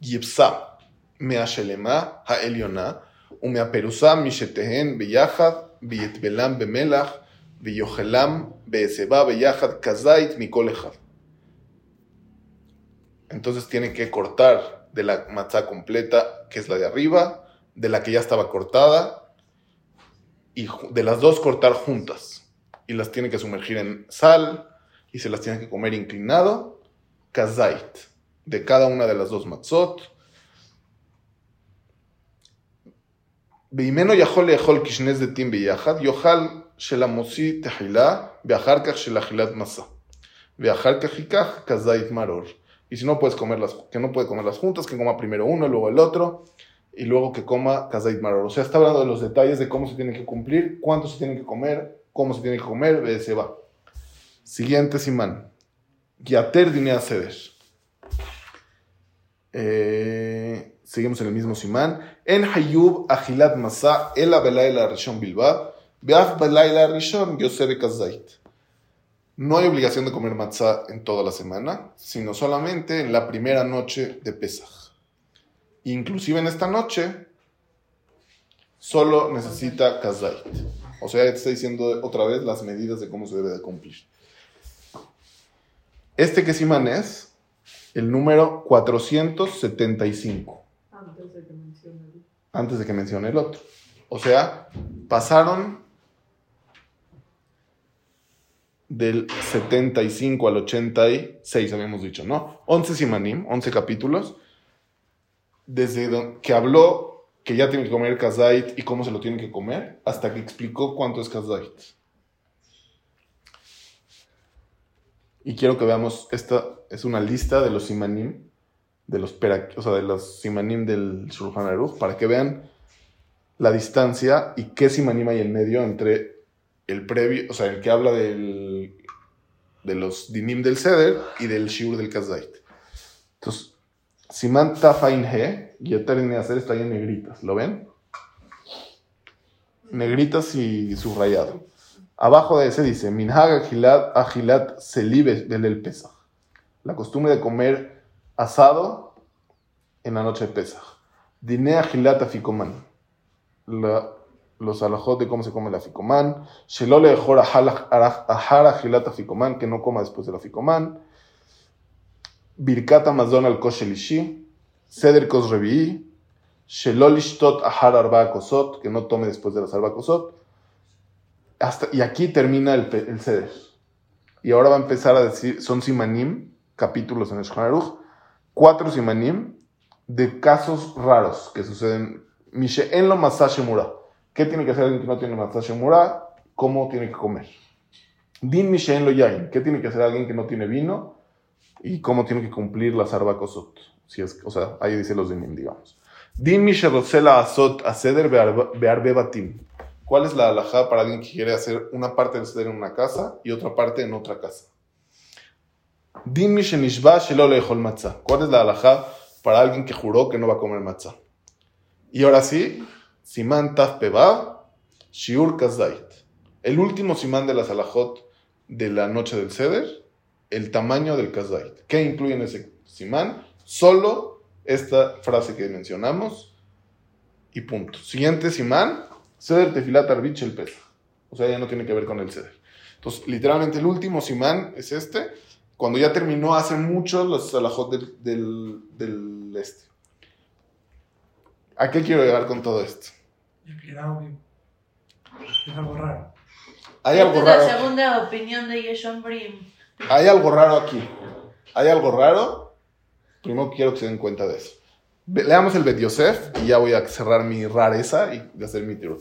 Yebsa Meashelema Haeliona, Umea Perusa Mishetehen Beyahad, Beyetbelam Bemelach. Entonces tiene que cortar de la matzá completa, que es la de arriba, de la que ya estaba cortada, y de las dos cortar juntas. Y las tiene que sumergir en sal y se las tiene que comer inclinado, kazait, de cada una de las dos matzot. Beimeno yahol yahol kishnes de tim yohal Shelamosi Tehilá, Beajarkach Shelahilat Masá, Beajarkach Hikach Kazait Maror. Y si no puedes comerlas, que no puede comerlas juntas, que coma primero uno, luego el otro, y luego que coma Kazait Maror. O sea, está hablando de los detalles de cómo se tienen que cumplir, cuánto se tienen que comer, cómo se tienen que comer, se va. Siguiente simán. Yater Dinea eh, seguimos en el mismo simán. En Hayub Ajilat Masá, El Abelá la región Bilbao. No hay obligación de comer matzá en toda la semana, sino solamente en la primera noche de Pesaj. Inclusive en esta noche, solo necesita kazait. O sea, ya te está diciendo otra vez las medidas de cómo se debe de cumplir. Este que simán es el número 475, Antes de que mencione el- antes de que mencione el otro. O sea, pasaron del 75 al 86, habíamos dicho, ¿no? 11 simanim, 11 capítulos, desde que habló que ya tiene que comer kazait y cómo se lo tiene que comer, hasta que explicó cuánto es kazait. Y quiero que veamos, esta es una lista de los simanim, de los, pera- o sea, de los simanim del Shulchan Aruch, para que vean la distancia y qué simanim hay en medio entre el previo, o sea, el que habla del, de los dinim del Seder y del Shiur del Kazait. Entonces, Simán Tafain He, y Eter Hacer está ahí en negritas, ¿lo ven? Negritas y subrayado. Abajo de ese dice, Minhag Agilat Agilat Selibes del Pesach. La costumbre de comer asado en la noche de Pesach. Dine Agilat Afikoman. La- los alajot de cómo se come el aficomán. Shelole Ejor Ahar Agilat Afikoman, que no coma después del aficomán. Birkat Amazon al Koshel Ishi. Seder Kos Revi'i. Shelol Ishtot Ahar Arba Kosot, que no tome después de las Arba Kosot. Hasta, y aquí termina el, el. Y ahora va a empezar a decir, son Simanim, capítulos en el Shulchan cuatro Simanim de casos raros que suceden. Mishe en lo. ¿Qué tiene que hacer alguien que no tiene Masash Mura? ¿Cómo tiene que comer? Din Mishe en lo Yain. ¿Qué tiene que hacer alguien que no tiene vino? ¿Y cómo tiene que cumplir las Arba Kosot? Si es, o sea, ahí dice los dinim, digamos. Din Mishe Rosela Asot Aseder Bearbe Batim. ¿Cuál es la alajá para alguien que quiere hacer una parte del ceder en una casa y otra parte en otra casa? Din mishenishba shelo leechol matzah. ¿Cuál es la alajá para alguien que juró que no va a comer matzah? Y ahora sí, simán taf pevav, shiur kazdait. El último simán de las alajot de la noche del ceder, el tamaño del kazdait. ¿Qué incluye en ese simán? Solo esta frase que mencionamos y punto. Siguiente simán, Ceder tefilat arbich el pesa. O sea, ya no tiene que ver con el ceder. Entonces, literalmente el último simán es este. Cuando ya terminó hace mucho los salajot del, del, del este. ¿A qué quiero llegar con todo esto? Ya queda obvio. Es algo raro. Hay Esta algo es la raro. segunda opinión de Yeshon Brim. Hay algo raro aquí. Hay algo raro. Primero quiero que se den cuenta de eso. Leamos el Bet Yosef y ya voy a cerrar mi rareza y hacer mi tirut.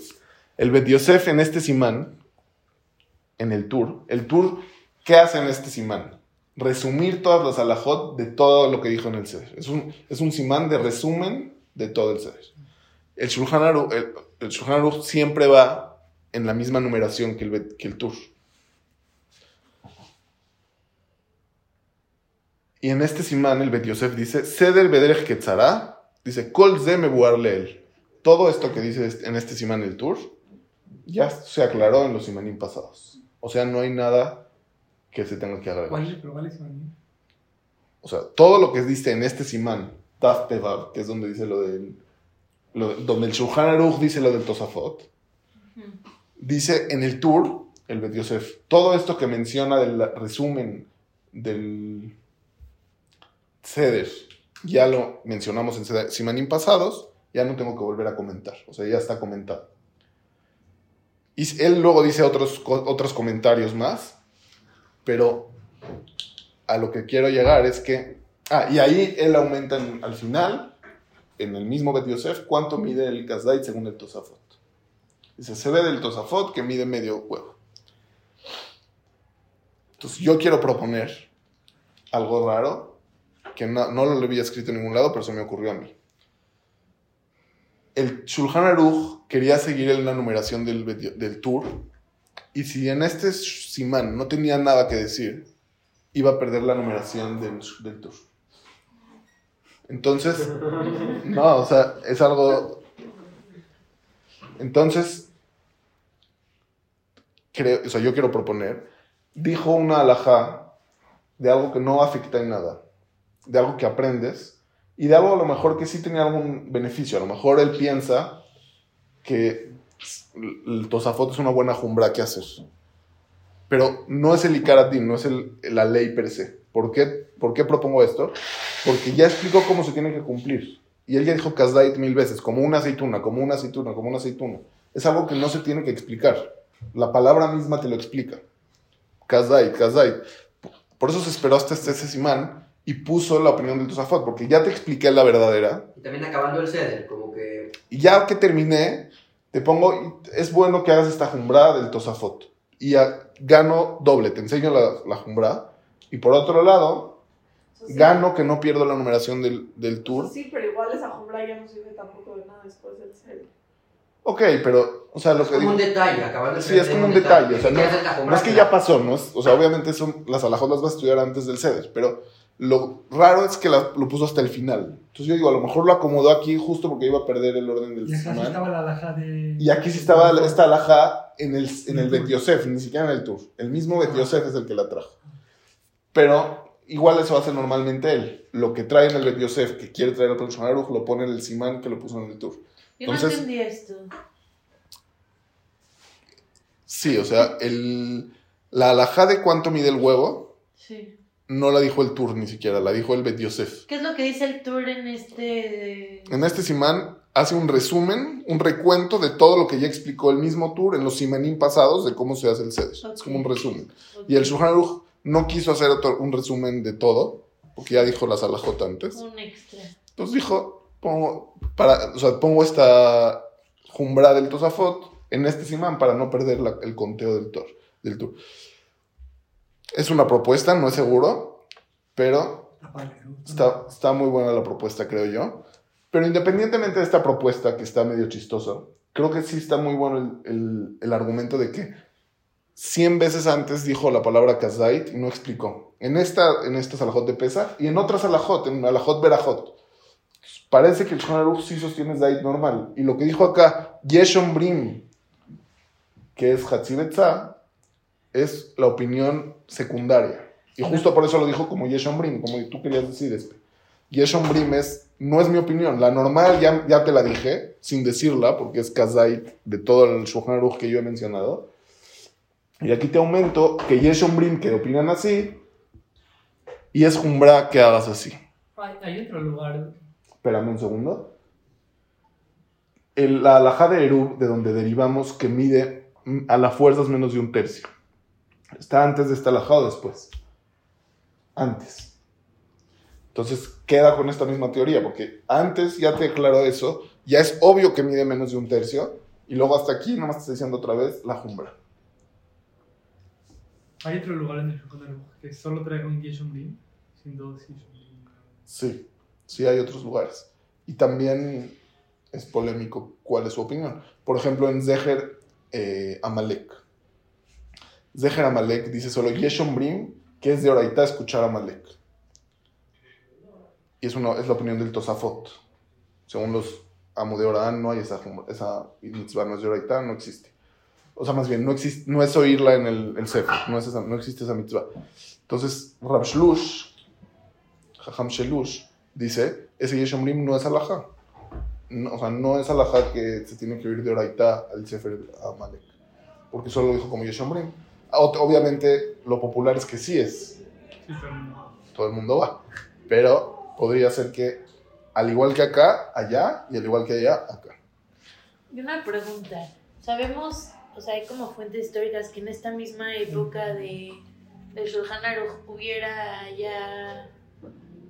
El Bet Yosef en este simán, en el tour, el tour, ¿qué hace en este simán? Resumir todas las alajot de todo lo que dijo en el Seder. Es un, es un simán de resumen de todo el Seder. El Shulchan Aruch, el, el Shulchan Aruch siempre va en la misma numeración que el, que el tour. Y en este simán, el Bet Yosef dice, Seder Bederech Ketzara, dice, Kol ze mebuar leel. Todo esto que dice est- en este simán el tour, ya se aclaró en los simanim pasados. O sea, no hay nada que se tenga que agregar. ¿Cuál, es Imaní? O sea, todo lo que dice en este simán, Taf Tevav, que es donde dice lo del... lo- donde el Shulchan Aruch dice lo del Tosafot, dice en el tour, el Bet Yosef, todo esto que menciona del resumen del Ceder, ya lo mencionamos en Seder- Simanim pasados, ya no tengo que volver a comentar, o sea, ya está comentado. Y él luego dice otros, otros comentarios más, pero a lo que quiero llegar es que, ah, y ahí él aumenta en- al final, en el mismo Bet Yosef, cuánto mide el Kazdait según el Tosafot. Dice, se ve del Tosafot que mide medio huevo. Entonces yo quiero proponer algo raro, que no, no lo había escrito en ningún lado, pero se me ocurrió a mí. El Shulchan Aruch quería seguir en la numeración del, del tour, y si en este simán no tenía nada que decir, iba a perder la numeración del, del tour. Entonces, (laughs) no, o sea, es algo... Entonces, creo, o sea, yo quiero proponer, dijo una alajá de algo que no afecta en nada, de algo que aprendes y de algo a lo mejor que sí tenía algún beneficio. A lo mejor él piensa que el tosafot es una buena jumbra que hacer. Pero no es el Ikaratín, no es el- la ley per se. ¿Por qué, ¿Por qué propongo esto? Porque ya explicó cómo se tiene que cumplir. Y él ya dijo Kazdait mil veces, como una aceituna, como una aceituna, como una aceituna. Es algo que no se tiene que explicar. La palabra misma te lo explica. Kazdait, Kazdait. Por eso se esperó hasta este simán y puso la opinión del Tosafot, porque ya te expliqué la verdadera. Y también acabando el ceder, como que Y ya que terminé, te pongo, es bueno que hagas esta jumbra del Tosafot. Y ya gano doble, te enseño la, la jumbra. Y por otro lado, sí. gano que no pierdo la numeración del, del tour. Sí, pero igual esa jumbra ya no sirve tampoco de nada después del cel. Ok, pero, o sea, lo es que como digo... un detalle, acabando el Sí, es como un detalle. O sea, no, ¿Qué haces la no es que ya pasó, ¿no? Es- o sea, obviamente son, las alajot las vas a estudiar antes del ceder, pero Lo raro es que la- lo puso hasta el final. Entonces yo digo, a lo mejor lo acomodó aquí justo porque iba a perder el orden del sí Simán. estaba la alhaja de. Y aquí sí estaba esta alhaja en el, en el Bet Yosef, ni siquiera en el tour. El mismo Bet Yosef es el que la trajo. Pero igual eso hace normalmente él. Lo que trae en el Bet Yosef, que quiere traer al Shulchan Aruch, lo pone en el Simán que lo puso en el tour. Yo no entendí esto. Sí, o sea, el, la alhaja de cuánto mide el huevo Sí. no la dijo el tour ni siquiera, la dijo el Bet Yosef. ¿Qué es lo que dice el tour en este. En este Simán hace un resumen, un recuento de todo lo que ya explicó el mismo tour en los Simanim pasados de cómo se hace el Seder. Es Ok. como un resumen. Y el Shulchan no quiso hacer otro- un resumen de todo, porque ya dijo las alajot antes. Un extra. Entonces dijo, pongo, para, o sea, pongo esta jumbra del Tosafot en este Simán para no perder la- el conteo del tour, del tour. Es una propuesta, no es seguro, pero Está, está muy buena la propuesta, creo yo. Pero independientemente de esta propuesta, que está medio chistosa, creo que sí está muy bueno el, el- el argumento de que 100 veces antes dijo la palabra kazait y no explicó. En esta, en esta salajot de pesa y en otras salajot, en alajot berajot. Parece que el Aruch sí sostiene zait normal. Y lo que dijo acá, yeshom brim, que es hatzibetza, es la opinión secundaria. Y justo por eso lo dijo como Yeshon Brim, como tú querías decir. Este. Yeshon Brim es, no es mi opinión. La normal ya, ya te la dije, sin decirla, porque es Kazait de todo el Shulchan que yo he mencionado. Y aquí te aumento que Yeshon Brim que opinan así, y es Jumbra que hagas así. Hay, otro lugar. Espérame un segundo. El- la alhaja de Erub, de donde derivamos que mide mm, a la fuerza es menos de un tercio. ¿Está antes de esta alhaja o después? Antes. Entonces queda con esta misma teoría, porque antes ya te aclaró eso, ya es obvio que mide menos de un tercio, y luego hasta aquí nomás te estoy diciendo otra vez la jumbra. Hay otro lugar en el que solo trae un dos Yeshon Brim. Sí, sí hay otros lugares. Y también es polémico cuál es su opinión. Por ejemplo, en Zeher eh, Amalek. Zeher Amalek dice solo Yeshon Brim, que es de Oraita escuchar Amalek. Y es, una, es la opinión del Tosafot. Según los Amo de Orán, no hay esa, esa mitzvah, no es de Oraita, no existe. O sea, más bien, no, existe, no es oírla en el, el Sefer, no, es esa- no existe esa mitzvah. Entonces, Rab Shlush, Jajam Shelush, dice, ese Yeshomrim no es alajá. No, o sea, no es alajá que se tiene que oír de Oraita al Sefer Amalek. Porque solo lo dijo como Yeshomrim. Obviamente, lo popular es que sí es. Sí, Todo el mundo va. Pero podría ser que, al igual que acá, allá, y al igual que allá, acá. Y una pregunta. Sabemos, o sea, hay como fuentes históricas que en esta misma época de, de Shulchan Aruch hubiera ya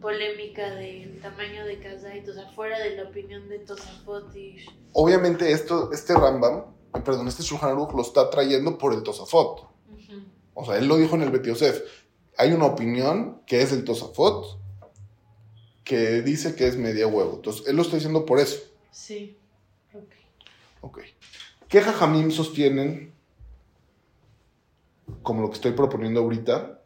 polémica del tamaño de Kazait, o sea, fuera de la opinión de Tosafot y... Obviamente, esto, este Rambam, eh, perdón, este Shulchan Aruch lo está trayendo por el Tosafot. O sea, él lo dijo en el Bet Yosef. Hay una opinión que es el Tosafot que dice que es media huevo. Entonces, él lo está diciendo por eso. Sí. Ok. Ok. ¿Qué jajamim sostienen, como lo que estoy proponiendo ahorita,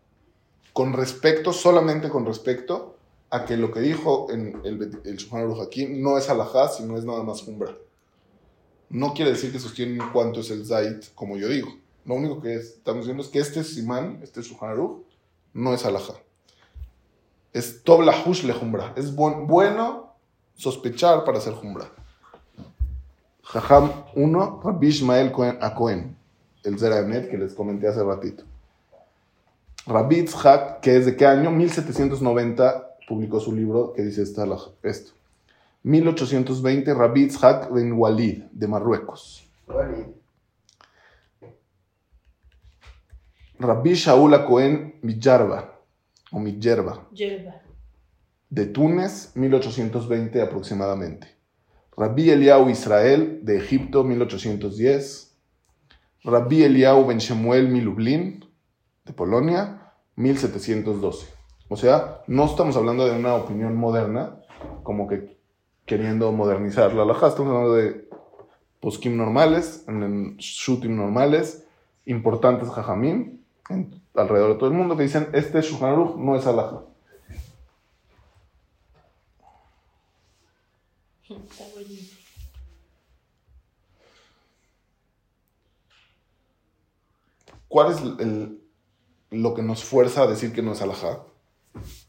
con respecto, solamente con respecto a que lo que dijo en el, el Shulchan no es alajá, sino es nada más jumbra? No quiere decir que sostienen cuánto es el zait, como yo digo. Lo único que estamos diciendo es que este simán, este Shulchan no es alajá. Es tobla hush le jumbra. Es buen- bueno sospechar para hacer jumbra. Jajam 1, Rabbi Ishmael Cohen- a Cohen, el Zeraemet que les comenté hace ratito. Rabbi Itzhak, que es de qué año? 1790 publicó su libro que dice esta, esto. 1820, Rabbi Itzhak Ben Walid, de Marruecos. Bueno, Rabbi Shaul a Cohen Mijarba, o Mijerba, Yerba. de Túnez, 1820 aproximadamente. Rabbi Eliyahu Israel de Egipto 1810, Rabbi Eliyahu Ben Shemuel Milublin de Polonia 1712. O sea, no estamos hablando de una opinión moderna, como que queriendo modernizar la halajá, estamos hablando de poskim normales, en shutim normales, importantes jajamim alrededor de todo el mundo que dicen, este Shulchan Aruch no es halajá. ¿Cuál es el- lo que nos fuerza a decir que no es alajá?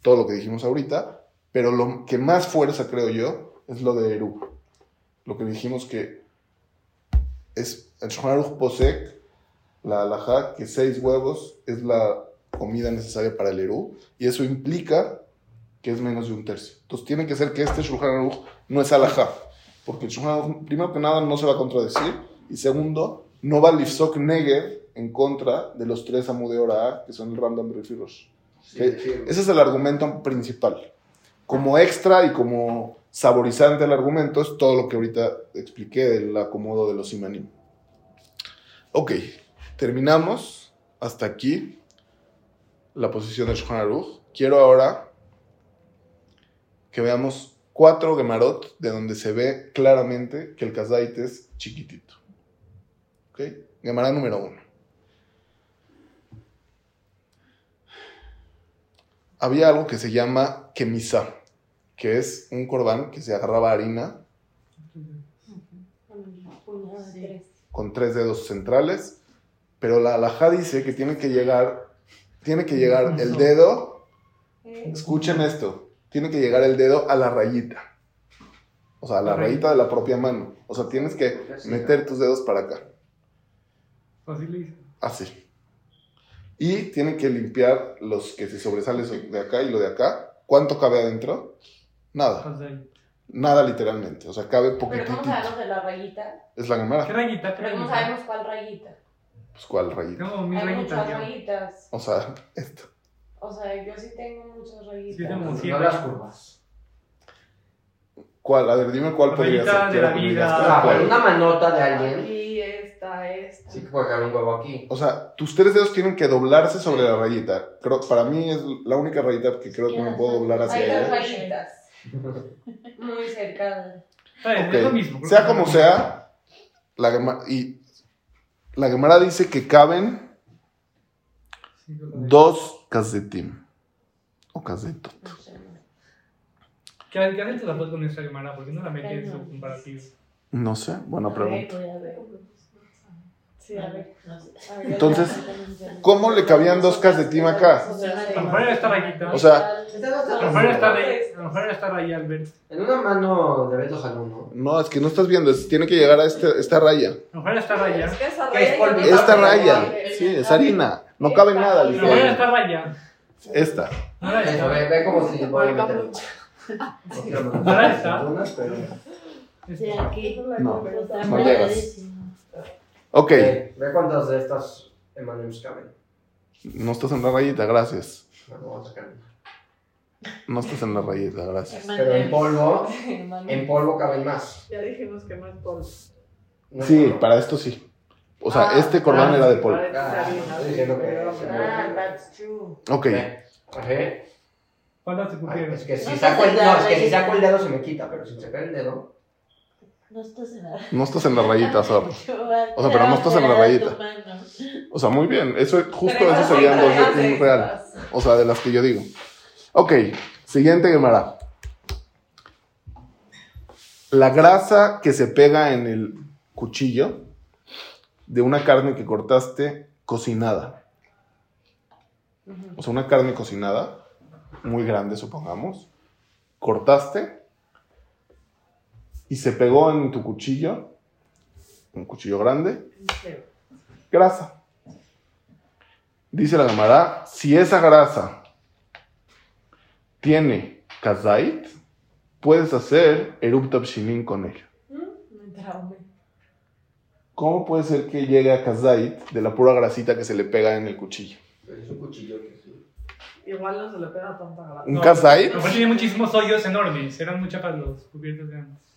Todo lo que dijimos ahorita, pero lo que más fuerza, creo yo, es lo de Eru. Lo que dijimos que es el Shulchan posee la alajá que seis huevos es la comida necesaria para el Eru, y eso implica que es menos de un tercio. Entonces tiene que ser que este Shulchan Aruch no es alajá, porque el Shulchan Aruch, primero que nada, no se va a contradecir, y segundo, no va a lifsok neger en contra de los tres Amudeora que son el el Firosh. Sí, sí. Ese es el argumento principal. Como extra y como saborizante al argumento es todo lo que ahorita expliqué del acomodo de los simanim. Ok, terminamos hasta aquí la posición del Shulchan Aruch. Quiero ahora que veamos cuatro Gemarot de donde se ve claramente que el Kazait es chiquitito. Ok, Gemara número uno. Había algo que se llama kemisa, que es un corbán que se agarraba harina con tres dedos centrales, pero la alajá dice que tiene que llegar, tiene que llegar el dedo, escuchen esto, tiene que llegar el dedo a la rayita, o sea, a la rayita de la propia mano, o sea, tienes que meter tus dedos para acá, Facilísimo. así. Y tiene que limpiar los que se sobresalen de acá y lo de acá. ¿Cuánto cabe adentro? Nada. Nada literalmente. O sea, cabe Pero ¿cómo poquitito. sabemos de la rayita? Es la ¿Qué gemara. rayita? ¿Qué Pero ¿cómo rayita? sabemos cuál rayita? Pues cuál rayita. Tengo mil Hay rayitas. muchas rayitas. O sea, (laughs) esto. O sea, yo sí tengo muchas rayitas. Sí, tengo No las curvas. ¿Cuál? A ver, dime cuál La podría rayita ser. de la vida. una manota de alguien. Esta, esta. Sí que puede caer un huevo aquí. O sea, tus tres dedos tienen que doblarse sobre la rayita. Creo, para mí es la única rayita que creo que me puedo doblar hacia Hay dos ella. rayitas. (laughs) Muy cercanas. Está bien, Ok. es lo mismo. Sea como sea, la Gemara, y la Gemara dice que caben dos casetim. O casetot. No sé. ¿Qué qué haces la foto con esta Gemara? ¿Por qué no la metes en su comparativo? No sé, buena A ver, pregunta. Entonces, ¿cómo le cabían dos casetim acá? A lo mejor era esta rayita. O sea, A está lo mejor era esta tan rayita. A lo mejor era esta raya, Albert. En una mano de Beto Jalón, ¿no? No, es que no estás viendo, es- tiene que llegar a este- esta raya. A lo mejor era esta raya. Es que esa ¿Qué es raya polvo? Esta raya, sí, es harina. No cabe nada, A lo mejor era dice. esta raya. Esta. No era Eso, esta. ve, ve como si voy a Marca meter. No quiero meter ¿Ahora está? unas, pero- Sí, aquí. No, Está no llegas. Ok, Ve, ve cuántas de estas M&M's caben. no estás en la rayita, gracias. A sacar. No estás en la rayita, gracias. Pero en polvo, (laughs) en polvo caben más. Ya dijimos que no es polvo. No Sí, polvo. para esto sí. O sea, Ah, este cordón ah, era de polvo. Ah, Ah, that's true. Ok, Ve, ajé. ¿Cuántas se Ay, cupieron? Es que si No saco el, no, es que si saco el dedo se me quita, pero si sacar el dedo. No estás en la (laughs) no estás en la rayita, sorry. (laughs) O sea, pero no estás en la rayita. O sea, muy bien. Eso, justo eso serían dos de un real. O sea, de las que yo digo. Ok, siguiente Gemara. La grasa que se pega en el cuchillo de una carne que cortaste cocinada. O sea, una carne cocinada, muy grande, supongamos. Cortaste y se pegó en tu cuchillo, un cuchillo grande, grasa. Dice la Gemara, si esa grasa tiene kazait, puedes hacer eruptab shimin con ella. Traumé. ¿Cómo puede ser que llegue a kazait de la pura grasita que se le pega en el cuchillo? Pero es un cuchillo que sí. Igual no se le pega tanta grasa. ¿Un No, kazait? Lo mejor tenía muchísimos hoyos enormes. Eran muy chapas los cubiertos de antes.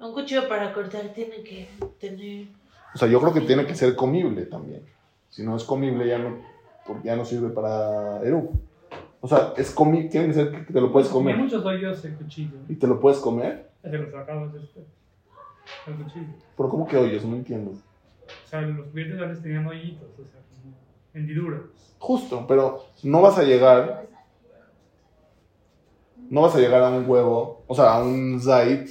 Un cuchillo para cortar tiene que tener. O sea, yo creo que tiene que ser comible también. Si no es comible, ya no, porque ya no sirve para erup. O sea, es comi tiene que ser que te lo puedes comer. muchos hoyos el cuchillo. ¿Y te lo puedes comer? Se los sacabas después. El cuchillo. Pero ¿cómo que hoyos? No entiendo. O sea, los cubiertos antes tenían hoyitos. O sea, como hendiduras. Justo, pero no vas a llegar no vas a llegar a un huevo, o sea, a un zait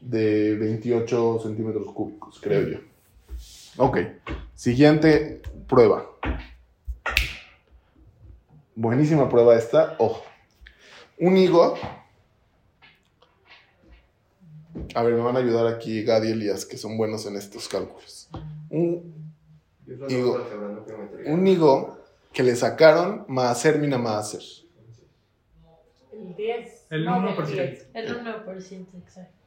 de 28 centímetros cúbicos, creo yo. Ok, siguiente prueba. Buenísima prueba esta, ojo. Un higo. A ver, me van a ayudar aquí Gadi y Elías, que son buenos en estos cálculos. Un, geometría. un higo que le sacaron maaser mina maaser. El 10. El no, 1%. 10. El 1%, exacto.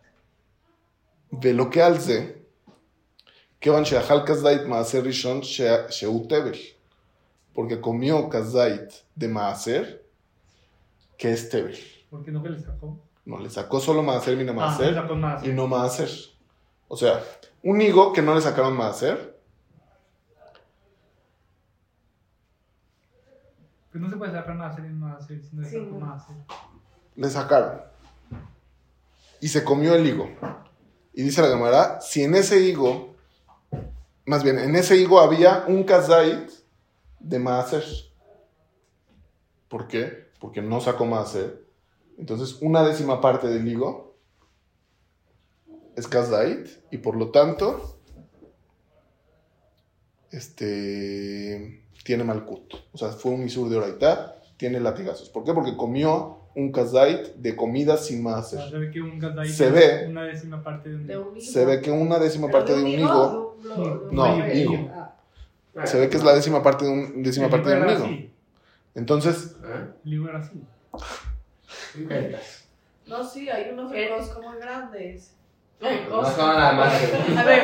ולא כעל זה, כיוון שאכל כזית מעשר ראשון ש... שהוא תבל. porque comió kazait de maaser, que es tebel. ¿Por qué no que le sacó? No, le sacó solo maaser, mina Ah, le maaser, sacó más. y no maaser. O sea, un higo que no le sacaron maaser, Pues no se puede sacar más hacer más hacer, si no le Sí, sacó no. más hacer. le sacaron. Y se comió el higo. Y dice la Gemara, si en ese higo, más bien, en ese higo había un kazait de maaser. ¿Por qué? Porque no sacó maaser. Entonces, una décima parte del higo es kazait y por lo tanto, este, tiene malkut. O sea, fue un isur de oraitá, tiene latigazos. ¿Por qué? Porque comió un kazait de comida sin O sea, maaser. se ve que un Se ve. una décima parte de un De un higo. Se ve que una décima ¿Pero parte de un higo, de un No, higo. Ah, se ve que es la décima parte de un décima parte de un higo. así. Entonces, ¿Eh? El higo era así. No, sí, hay unos Eh. higos como grandes. No son nada más. A ver,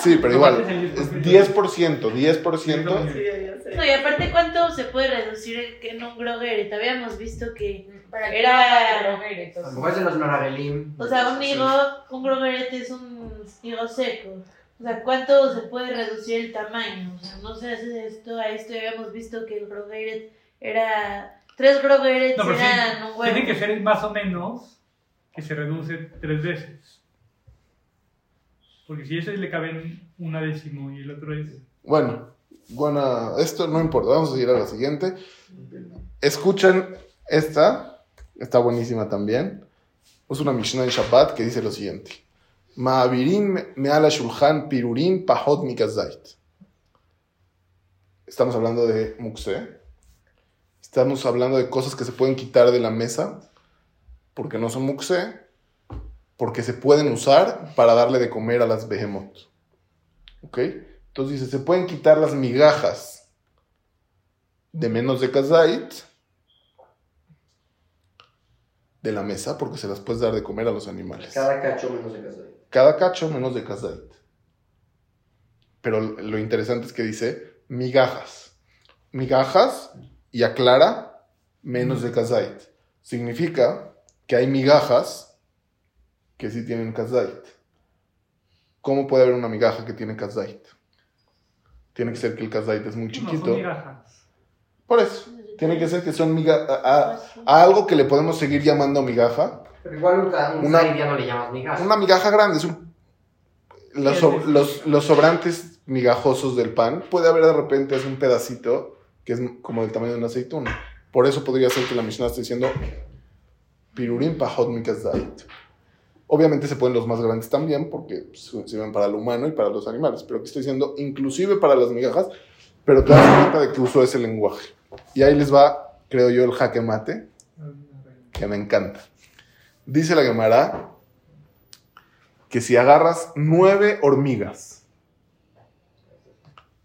sí, pero igual, es el es 10%, 10%. Sí, ya sé. no, y aparte, ¿cuánto se puede reducir en un grogeret? Habíamos visto que, Para que Era- drogueros. A lo mejor es de los Noragelim. o sea, un higo, un grogeret es un higo seco. O sea, ¿cuánto se puede reducir el tamaño? O sea, no se hace esto a esto. Habíamos visto que el grogeret era. Tres grogerets No, pero sí, eran un huevo. Tiene que ser más o menos que se reduce tres veces. Porque si ese le caben una décimo y el otro es. Bueno, bueno, esto no importa, vamos a seguir a la siguiente. Escuchen esta, está buenísima también. Es una Mishnah en Shabbat que dice lo siguiente. Ma'avirin me'ala shulchan pirurin pahot mikazait. Estamos hablando de muxe. Estamos hablando de cosas que se pueden quitar de la mesa porque no son muxe, porque se pueden usar para darle de comer a las behemoth. ¿Ok? Entonces dice, se pueden quitar las migajas de menos de kazait de la mesa porque se las puedes dar de comer a los animales. Cada cacho menos de casa. Cada cacho menos de kazait. Pero lo interesante es que dice migajas. Migajas y aclara menos de kazait. Significa que hay migajas que sí tienen kazait. ¿Cómo puede haber una migaja que tiene kazait? Tiene que ser que el kazait es muy No, chiquito. son migajas. Por eso. Tiene que ser que son migajas. A, a algo que le podemos seguir llamando migaja. Pero igual un, Una- ya no le llamas migas. Una migaja grande. Es un, los, so- los, los sobrantes migajosos del pan. Puede haber de repente es un pedacito que es como del tamaño de una aceituna. Por eso podría ser que la Mishnah esté diciendo pirurim pahot mikazait. Obviamente se pueden los más grandes también porque sirven para el humano y para los animales. Pero aquí estoy diciendo inclusive para las migajas. Pero te das cuenta de que usó ese lenguaje. Y ahí les va, creo yo, el jaque mate que me encanta. Dice la Gemara que si agarras nueve hormigas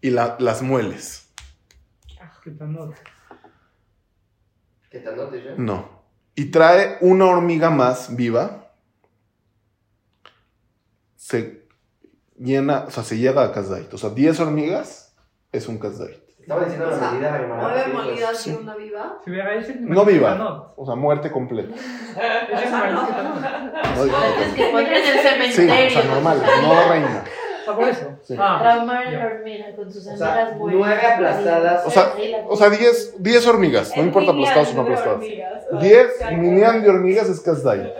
y la- las mueles, ¿Qué tan no? Y trae una hormiga más viva, se llena, o sea, se llega a kazait. O sea, 10 hormigas es un kazait. Estaba diciendo O la sea, medida, Gemara. Nueve molidas y Sí. una viva. Si hubiera ese No viva. No. O sea, muerte completa. (laughs) Es Ah, el (laughs) no. No digo Antes que ponen en el Sí, o cementerio. sea, normal, no reina. Ah, por eso. Sí. Ah, Traumar a ya. la hormiga con sus O amigas sea, muertas. nueve aplastadas. O sea, O sea, 10, 10 hormigas, no importa aplastadas o no aplastadas. 10 minián de hormigas es kazait.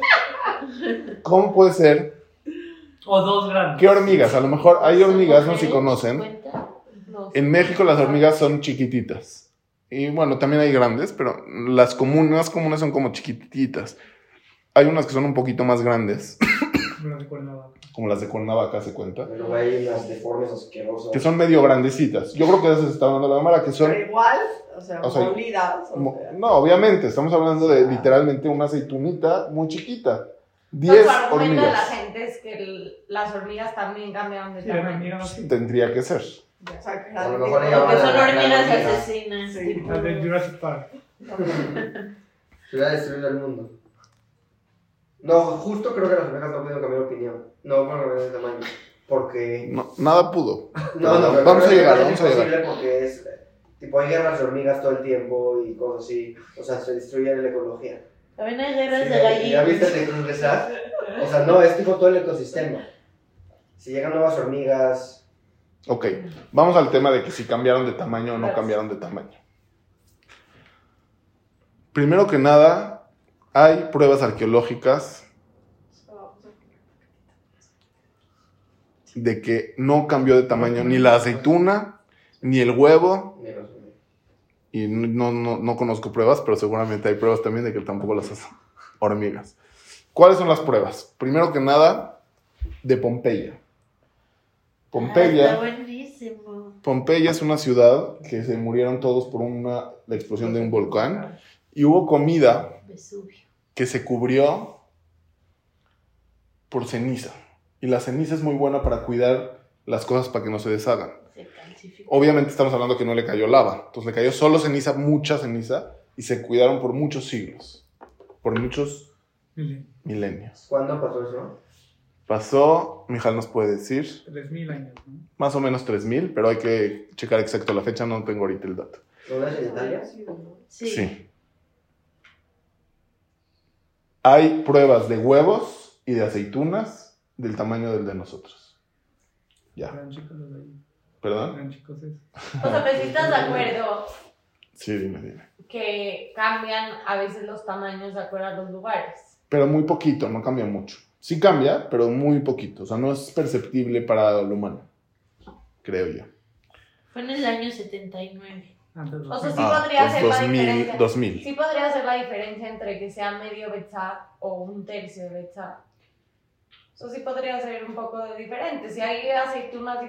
¿Cómo puede ser? O dos grandes. ¿Qué hormigas? A lo mejor hay hormigas, no sé si conocen. No. En México las hormigas son chiquititas Y bueno, también hay grandes, pero las comunes, las comunes son como chiquititas. Hay unas que son un poquito más grandes, No las recuerdo. como las de Cuernavaca, se cuenta. Pero hay unas deformes asquerosas. Que son medio grandecitas. Yo creo que de esas se está hablando la cámara, que son... Pero igual, o sea, O sea, molidas. o sea. No, obviamente, estamos hablando de literalmente una aceitunita muy chiquita. Pues 10 su argumento de la hormigas. gente es que el- las hormigas también cambiaron de Sí, tamaño. hormigas. Tendría que ser. O sea, que A lo mejor ella Porque va son a- hormigas asesinas. Sí. Las de Jurassic Park. Se hubiera destruido el mundo. No, justo creo que las hormigas no pudieron cambiar de opinión. No pueden cambiar de tamaño. Porque. No, nada pudo. No, no, pero Vamos a llegar, vamos a llegar. imposible porque es. Tipo, hay guerras de hormigas todo el tiempo y cosas así. O sea, se destruye la ecología. También hay guerras Sí, de ¿Ya viste gallinas. el de Cruz de? O sea, no, es tipo todo el ecosistema. Si llegan nuevas hormigas. Ok, vamos al tema de que si cambiaron de tamaño o no cambiaron de tamaño. Primero que nada, hay pruebas arqueológicas de que no cambió de tamaño ni la aceituna, ni el huevo, y no, no, no conozco pruebas, pero seguramente hay pruebas también de que tampoco las hacen hormigas. ¿Cuáles son las pruebas? Primero que nada, de Pompeya. Ah, Pompeya. está buenísimo. Pompeya es una ciudad que se murieron todos por una, la explosión de un volcán y hubo comida Vesubio. que se cubrió por ceniza. Y la ceniza es muy buena para cuidar las cosas para que no se deshagan. Se. Obviamente estamos hablando que no le cayó lava. Entonces le cayó solo ceniza, mucha ceniza, y se cuidaron por muchos siglos, por muchos Mil- milenios. ¿Cuándo pasó eso? Pasó, Mijal nos puede decir, 3.000 años, ¿no? más o menos 3.000, pero hay que checar exacto la fecha, no tengo ahorita el dato. ¿No es en Italia? Sí. Sí. Hay pruebas de huevos y de aceitunas del tamaño del de nosotros. Ya, Eran chicos los de ahí. ¿perdón? Eran chicos. O sea, pero si estás de acuerdo Sí, dime, dime. que cambian a veces los tamaños de acuerdo a los lugares. Pero muy poquito, no cambia mucho. Sí cambia, pero muy poquito. O sea, no es perceptible para el humano, creo yo. Fue en el año 79. Antes de O sea, sí Ah, podría pues ser la 2000, diferencia. 2000. Sí podría ser la diferencia entre que sea medio becha o un tercio de becha. Eso sí podría ser un poco de diferente. Si hay aceitunas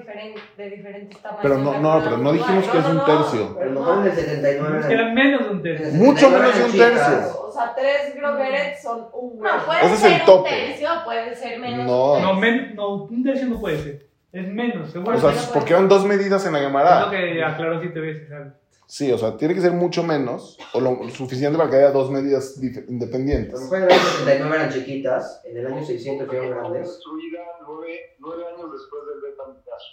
de diferentes tamaños. Pero no, de no, pero no dijimos que es un tercio. Pero mejor el 79 Es que eran menos de un tercio. el Mucho 79 menos de un tercio. chicas. O sea, tres groberets son un No, puede Ese es ser el un tope. tercio, puede ser menos. No. No, men- no, un tercio no puede ser. Es menos, seguro. O sea, porque eran dos medidas en la es lo Gemara. que aclaró siete veces. ¿sabes? Sí, o sea, tiene que ser mucho menos o lo suficiente para que haya dos medidas dif- A lo independientes. mejor en el año 79 eran chiquitas, en el año 600 fueron Fue grandes. construida nueve, nueve años después del Betamigdash.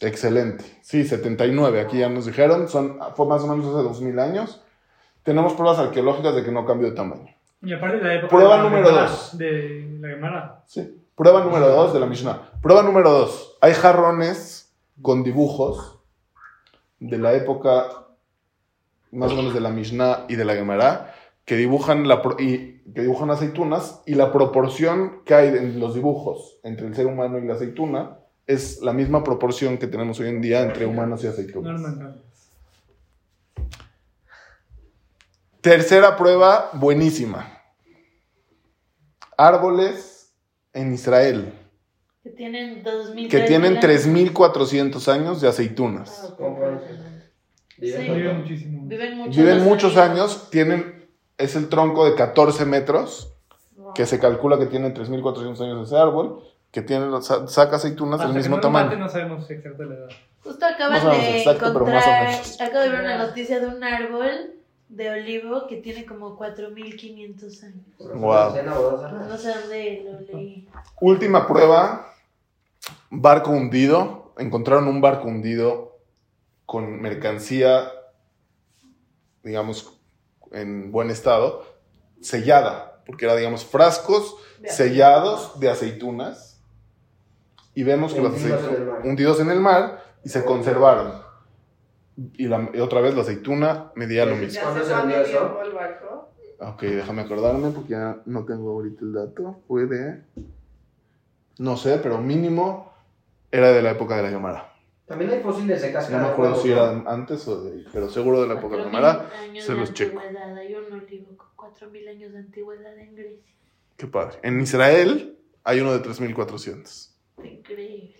Excelente. Sí, 79, aquí ya nos dijeron, son, fue más o menos hace 2000 años. Tenemos pruebas arqueológicas de que no cambió de tamaño. Y aparte de la época. Prueba de la número Gemara, dos. De la Gemara. Sí. Prueba número 2 de la Mishnah. Prueba número 2. Hay jarrones con dibujos de la época más o menos de la Mishnah y de la Gemara que dibujan, la, y, que dibujan aceitunas y la proporción que hay en los dibujos entre el ser humano y la aceituna es la misma proporción que tenemos hoy en día entre humanos y No, aceitunas. no, no. Tercera prueba, buenísima. Árboles en Israel, Que tienen 2000. que tienen 3000 3.400 años de aceitunas. ¿Cómo pueden ser? Viven Sí. tanto. Vive muchísimo. Viven muchos. Viven años, tienen, es el tronco de 14 metros, que se calcula que tiene 3.400 años ese árbol, que tiene, sa- saca aceitunas del Hasta mismo no tamaño. no sabemos exacto la edad. Justo acaban No de exacto, encontrar, acabo de ver una noticia de un árbol de olivo que tiene como 4500 años. Wow. No sé dónde lo leí. Última prueba, barco hundido. Encontraron un barco hundido con mercancía, digamos, en buen estado, sellada, porque era, digamos, frascos De sellados de aceitunas. Y vemos que las Hundidos en el aceitunas mar. hundidos en el mar y se conservaron. Y, la- y otra vez la aceituna medía lo mismo. ¿Ya ¿Cuándo se tiempo el barco? Ok, déjame acordarme porque ya no tengo ahorita el dato. Fue de. No sé, pero mínimo era de la época de la llamada. También hay fósiles de No cáscara me de acuerdo huevo, si ¿no? eran antes o de pero seguro de la época 4.000 romana. años se de los checo. antigüedad. Hay un olivo con 4.000 años de antigüedad en Grecia. Qué padre. En Israel hay uno de 3400. Increíble.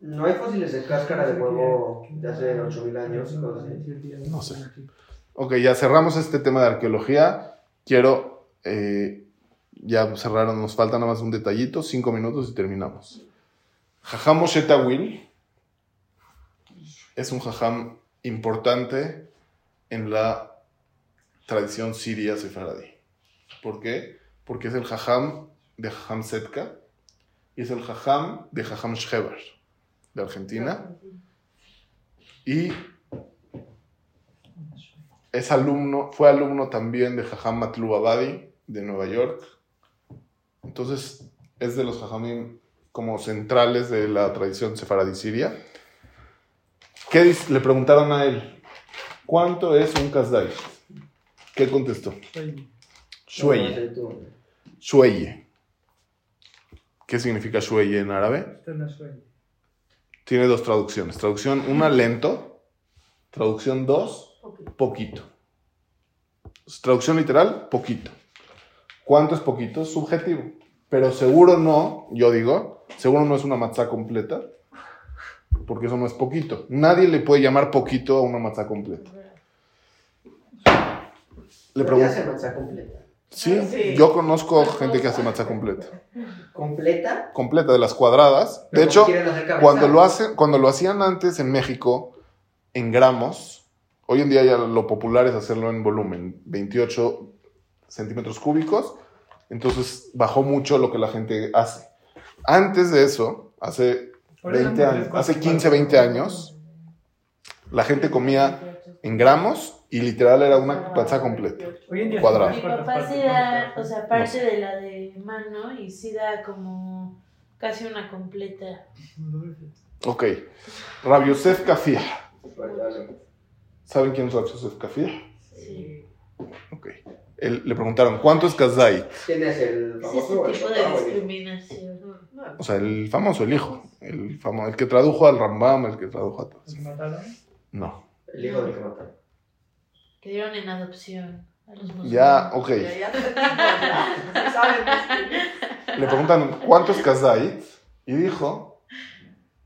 No hay fósiles de cáscara de huevo de hace 8000 años. No sé. Ok, ya cerramos este tema de arqueología. Quiero eh, ya cerrar, nos falta nada más un detallito, cinco minutos y terminamos. Jajam Moshe Tawil es un jajam importante en la tradición siria sefaradí. ¿Por qué? Porque es el jajam de Jajam Setka y es el jajam de Jajam Shchebar de Argentina. Y es alumno, fue alumno también de Jajam Matlub Abadi de Nueva York. Entonces es de los jajamim como centrales de la tradición sefaradí siria. ¿Qué le preguntaron a él? ¿Cuánto es un kazdai? ¿Qué contestó? Shueye. Shueye. ¿Qué significa Shueye en árabe? Tiene dos traducciones. Traducción una, lento. Traducción dos, poquito. Traducción literal, poquito. ¿Cuánto es poquito? Subjetivo. Pero seguro no, yo digo, seguro no es una matzá completa. Porque eso no es poquito. Nadie le puede llamar poquito a una matzá completa. Le ¿Por qué pregunto. hace matzá completa? Sí, Sí. yo conozco gente que hace matzá completa. ¿Completa? Completa de las cuadradas. De hecho. Cuando lo, hacen, cuando lo hacían antes en México, en gramos, hoy en día ya lo popular es hacerlo en volumen, 28 centímetros cúbicos, entonces bajó mucho lo que la gente hace. Antes de eso, hace 20 eran años, hace cuatro, 15, 20 años, la gente comía en gramos y literal era una pizza completa. Hoy en día Cuadrado. Mi papá sí da, o sea, parte de la de mano y sí da como casi una completa. Ok. Vale, vale. ¿Saben quién es Rabbi Yosef Kafir? Sí. Ok. Él- le preguntaron, ¿cuánto es Kazai? ¿Quién es el Es famoso? ese el tipo de discriminación. O sea, el famoso, el hijo. El, famo- el que tradujo al Rambam, el que tradujo a todos. ¿Se mataron? No. El hijo del que mataron. Que dieron en adopción a los musulmanes. Ya, ok. Le preguntan, ¿cuánto es Kazait? Y dijo,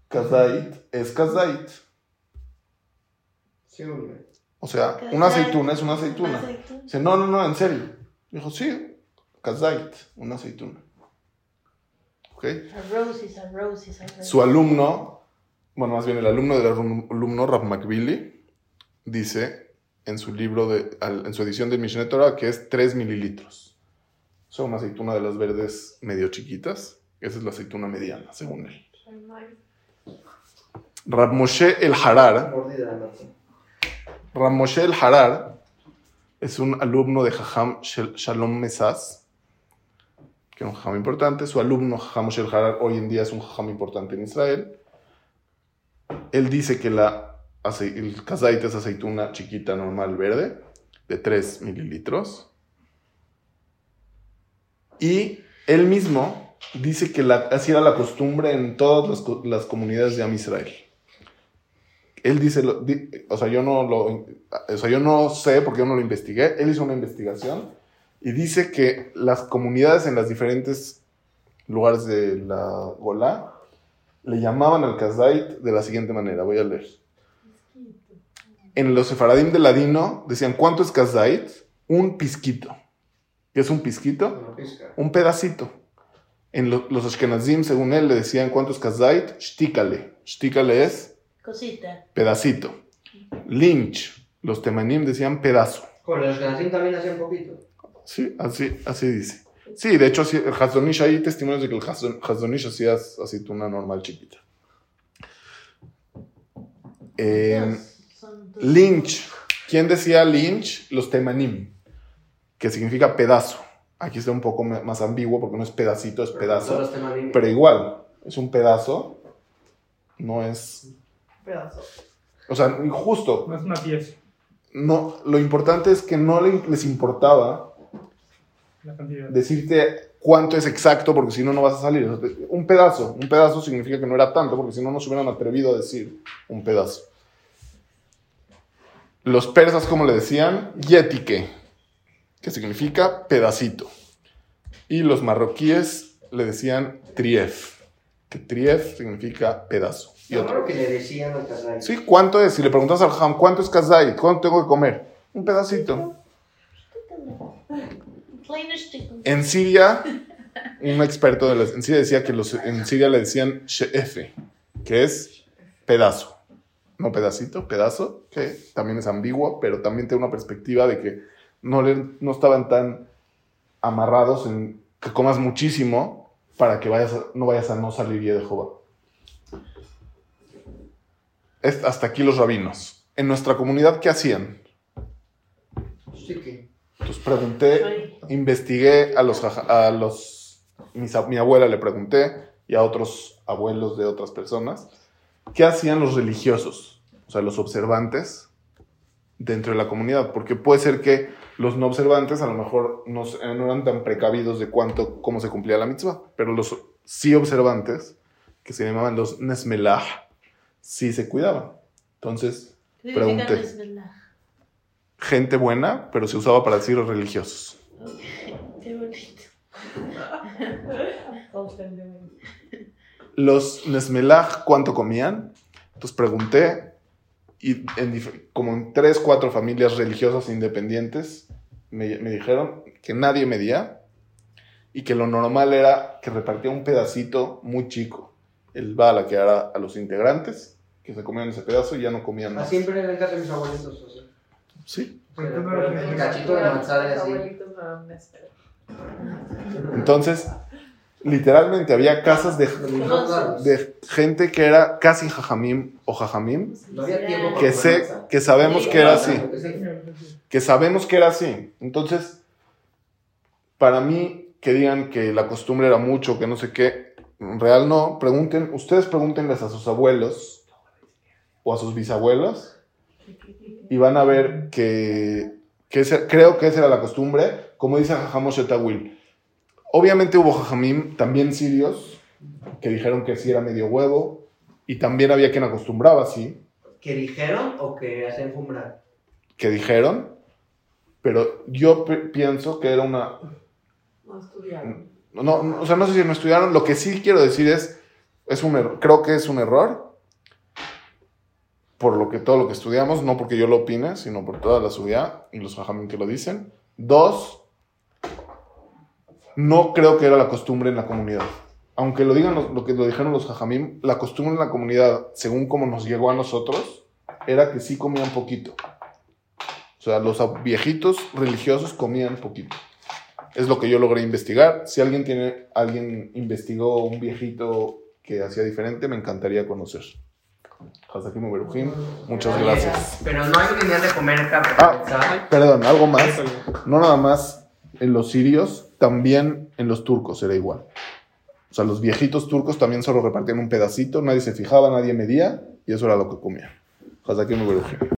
Kazait es Kazait. Sí, hombre. O sea, Kazait. una aceituna es una Una aceituna. aceituna. Dice, no, no, no, en serio. Dijo, sí, Kazait, una aceituna. ¿Ok? A roses, a roses, a roses. Su alumno, bueno, más bien el alumno del alum- alumno, Rab McBilly, dice en su libro, de, en su edición de Mishneh Torah, que es 3 mililitros. O sea, una aceituna de las verdes medio chiquitas. Esa es la aceituna mediana, según él. Rab Moshe el Harar. Rab Moshe el Harar es un alumno de Jajam Shalom Mesas, un jajam importante. Su alumno, Jajam Moshe Harar, hoy en día es un jajam importante en Israel. Él dice que la, el kazait es aceituna chiquita, normal, verde, de 3 mililitros. Y él mismo dice que la, así era la costumbre en todas las, co- las comunidades de Am Israel. Él dice, o sea, yo no lo, o sea, yo no sé porque yo no lo investigué. Él hizo una investigación y dice que las comunidades en los diferentes lugares de la Golá le llamaban al kazait de la siguiente manera. Voy a leer. En los sefaradim de ladino decían, ¿cuánto es kazait? Un pisquito. ¿Qué es un pisquito? Un pedacito. En lo- los Ashkenazim, según él, le decían cuántos kazait, shtikale. Shtikale es Cosita. pedacito. Lynch, los temanim decían pedazo. Con los Gansim también hacían poquito. Sí, así, así dice. Sí, de hecho, así- el Hazonish, hay testimonios de que el Hazon- Hazonish hacía aceituna normal chiquita. Eh, tus- Lynch. ¿Quién decía Lynch? Los temanim, que significa pedazo. Aquí está un poco más ambiguo porque no es pedacito, es pedazo. Pero igual, es un pedazo, no es... Pedazo. O sea, justo, No es una pieza, no, lo importante es que no le- les importaba la cantidad. decirte cuánto es exacto, porque si no, no vas a salir. Un pedazo, un pedazo significa que no era tanto, porque si no, no se hubieran atrevido a decir un pedazo. Los persas, como le decían, yetike, que significa pedacito. Y los marroquíes le decían trief, que trief significa pedazo. Y Yo otro. creo que le decían al Kazai. Sí, ¿cuánto es? Si le preguntas al Ham, ¿cuánto es kazai? ¿Cuánto tengo que comer? Un pedacito. En Siria, un experto de las, en Siria decía que los, en Siria le decían she'efe, que es pedazo. No pedacito, pedazo, que también es ambiguo, pero también tiene una perspectiva de que no, le, no estaban tan amarrados en que comas muchísimo para que vayas a- no vayas a no salir de Jehová. Es- hasta aquí los rabinos. En nuestra comunidad, ¿qué hacían? Sí que. Entonces pregunté, investigué a los, a los mis a- mi abuela le pregunté y a otros abuelos de otras personas, ¿qué hacían los religiosos? O sea, los observantes dentro de la comunidad, porque puede ser que los no observantes a lo mejor no, no eran tan precavidos de cuánto, cómo se cumplía la mitzvah, pero los sí observantes, que se llamaban los nesmelah, sí se cuidaban. Entonces, ¿Qué Pregunté. gente buena, pero se usaba para decir religiosos. Qué bonito. Constantemente. Los Nesmelach, ¿cuánto comían? Entonces pregunté y en como en tres, cuatro familias religiosas independientes me, me dijeron que nadie medía y que lo normal era que repartía un pedacito muy chico. El bala que era a los integrantes, que se comían ese pedazo y ya no comían Ah, más. siempre en casa de mis abuelitos. O sea. Sí. Eres Un religioso. cachito de manzana así. No. Entonces, literalmente había casas de, gente que era casi jajamim o jajamim, que, manzana. que sabemos que era así. Sí. que sabemos que era así. Entonces, para mí, que digan que la costumbre era mucho, que no sé qué, en real no, pregunten, ustedes pregúntenles a sus abuelos o a sus bisabuelos y van a ver que, que ese- creo que esa era la costumbre, como dice Jajamos Shetawil. Obviamente hubo jajamim, también sirios, que dijeron que sí era medio huevo, y también había quien acostumbraba así, ¿Que dijeron o que hacen fumbrar? que dijeron, pero yo pi- pienso que era una... No estudiaron. No, no, o sea, no sé si no estudiaron, lo que sí quiero decir es, es un error, creo que es un error, por lo que todo lo que estudiamos, no porque yo lo opine, sino por toda la subida y los jajamín que lo dicen. Dos, no creo que era la costumbre en la comunidad. Aunque lo digan los- lo que lo dijeron los jajamim, la costumbre en la comunidad, según como nos llegó a nosotros, era que sí comían poquito. O sea, los viejitos religiosos comían poquito. Es lo que yo logré investigar. Si alguien tiene, alguien investigó un viejito que hacía diferente, me encantaría conocer. Hazakim Berujim, muchas gracias. Pero no hay unidad de comer carne. Ah. Perdón, algo más. No nada más en los sirios, también en los turcos era igual. O sea, los viejitos turcos también solo repartían un pedacito, nadie se fijaba, nadie medía, y eso era lo que comían. Hazakim Berujim.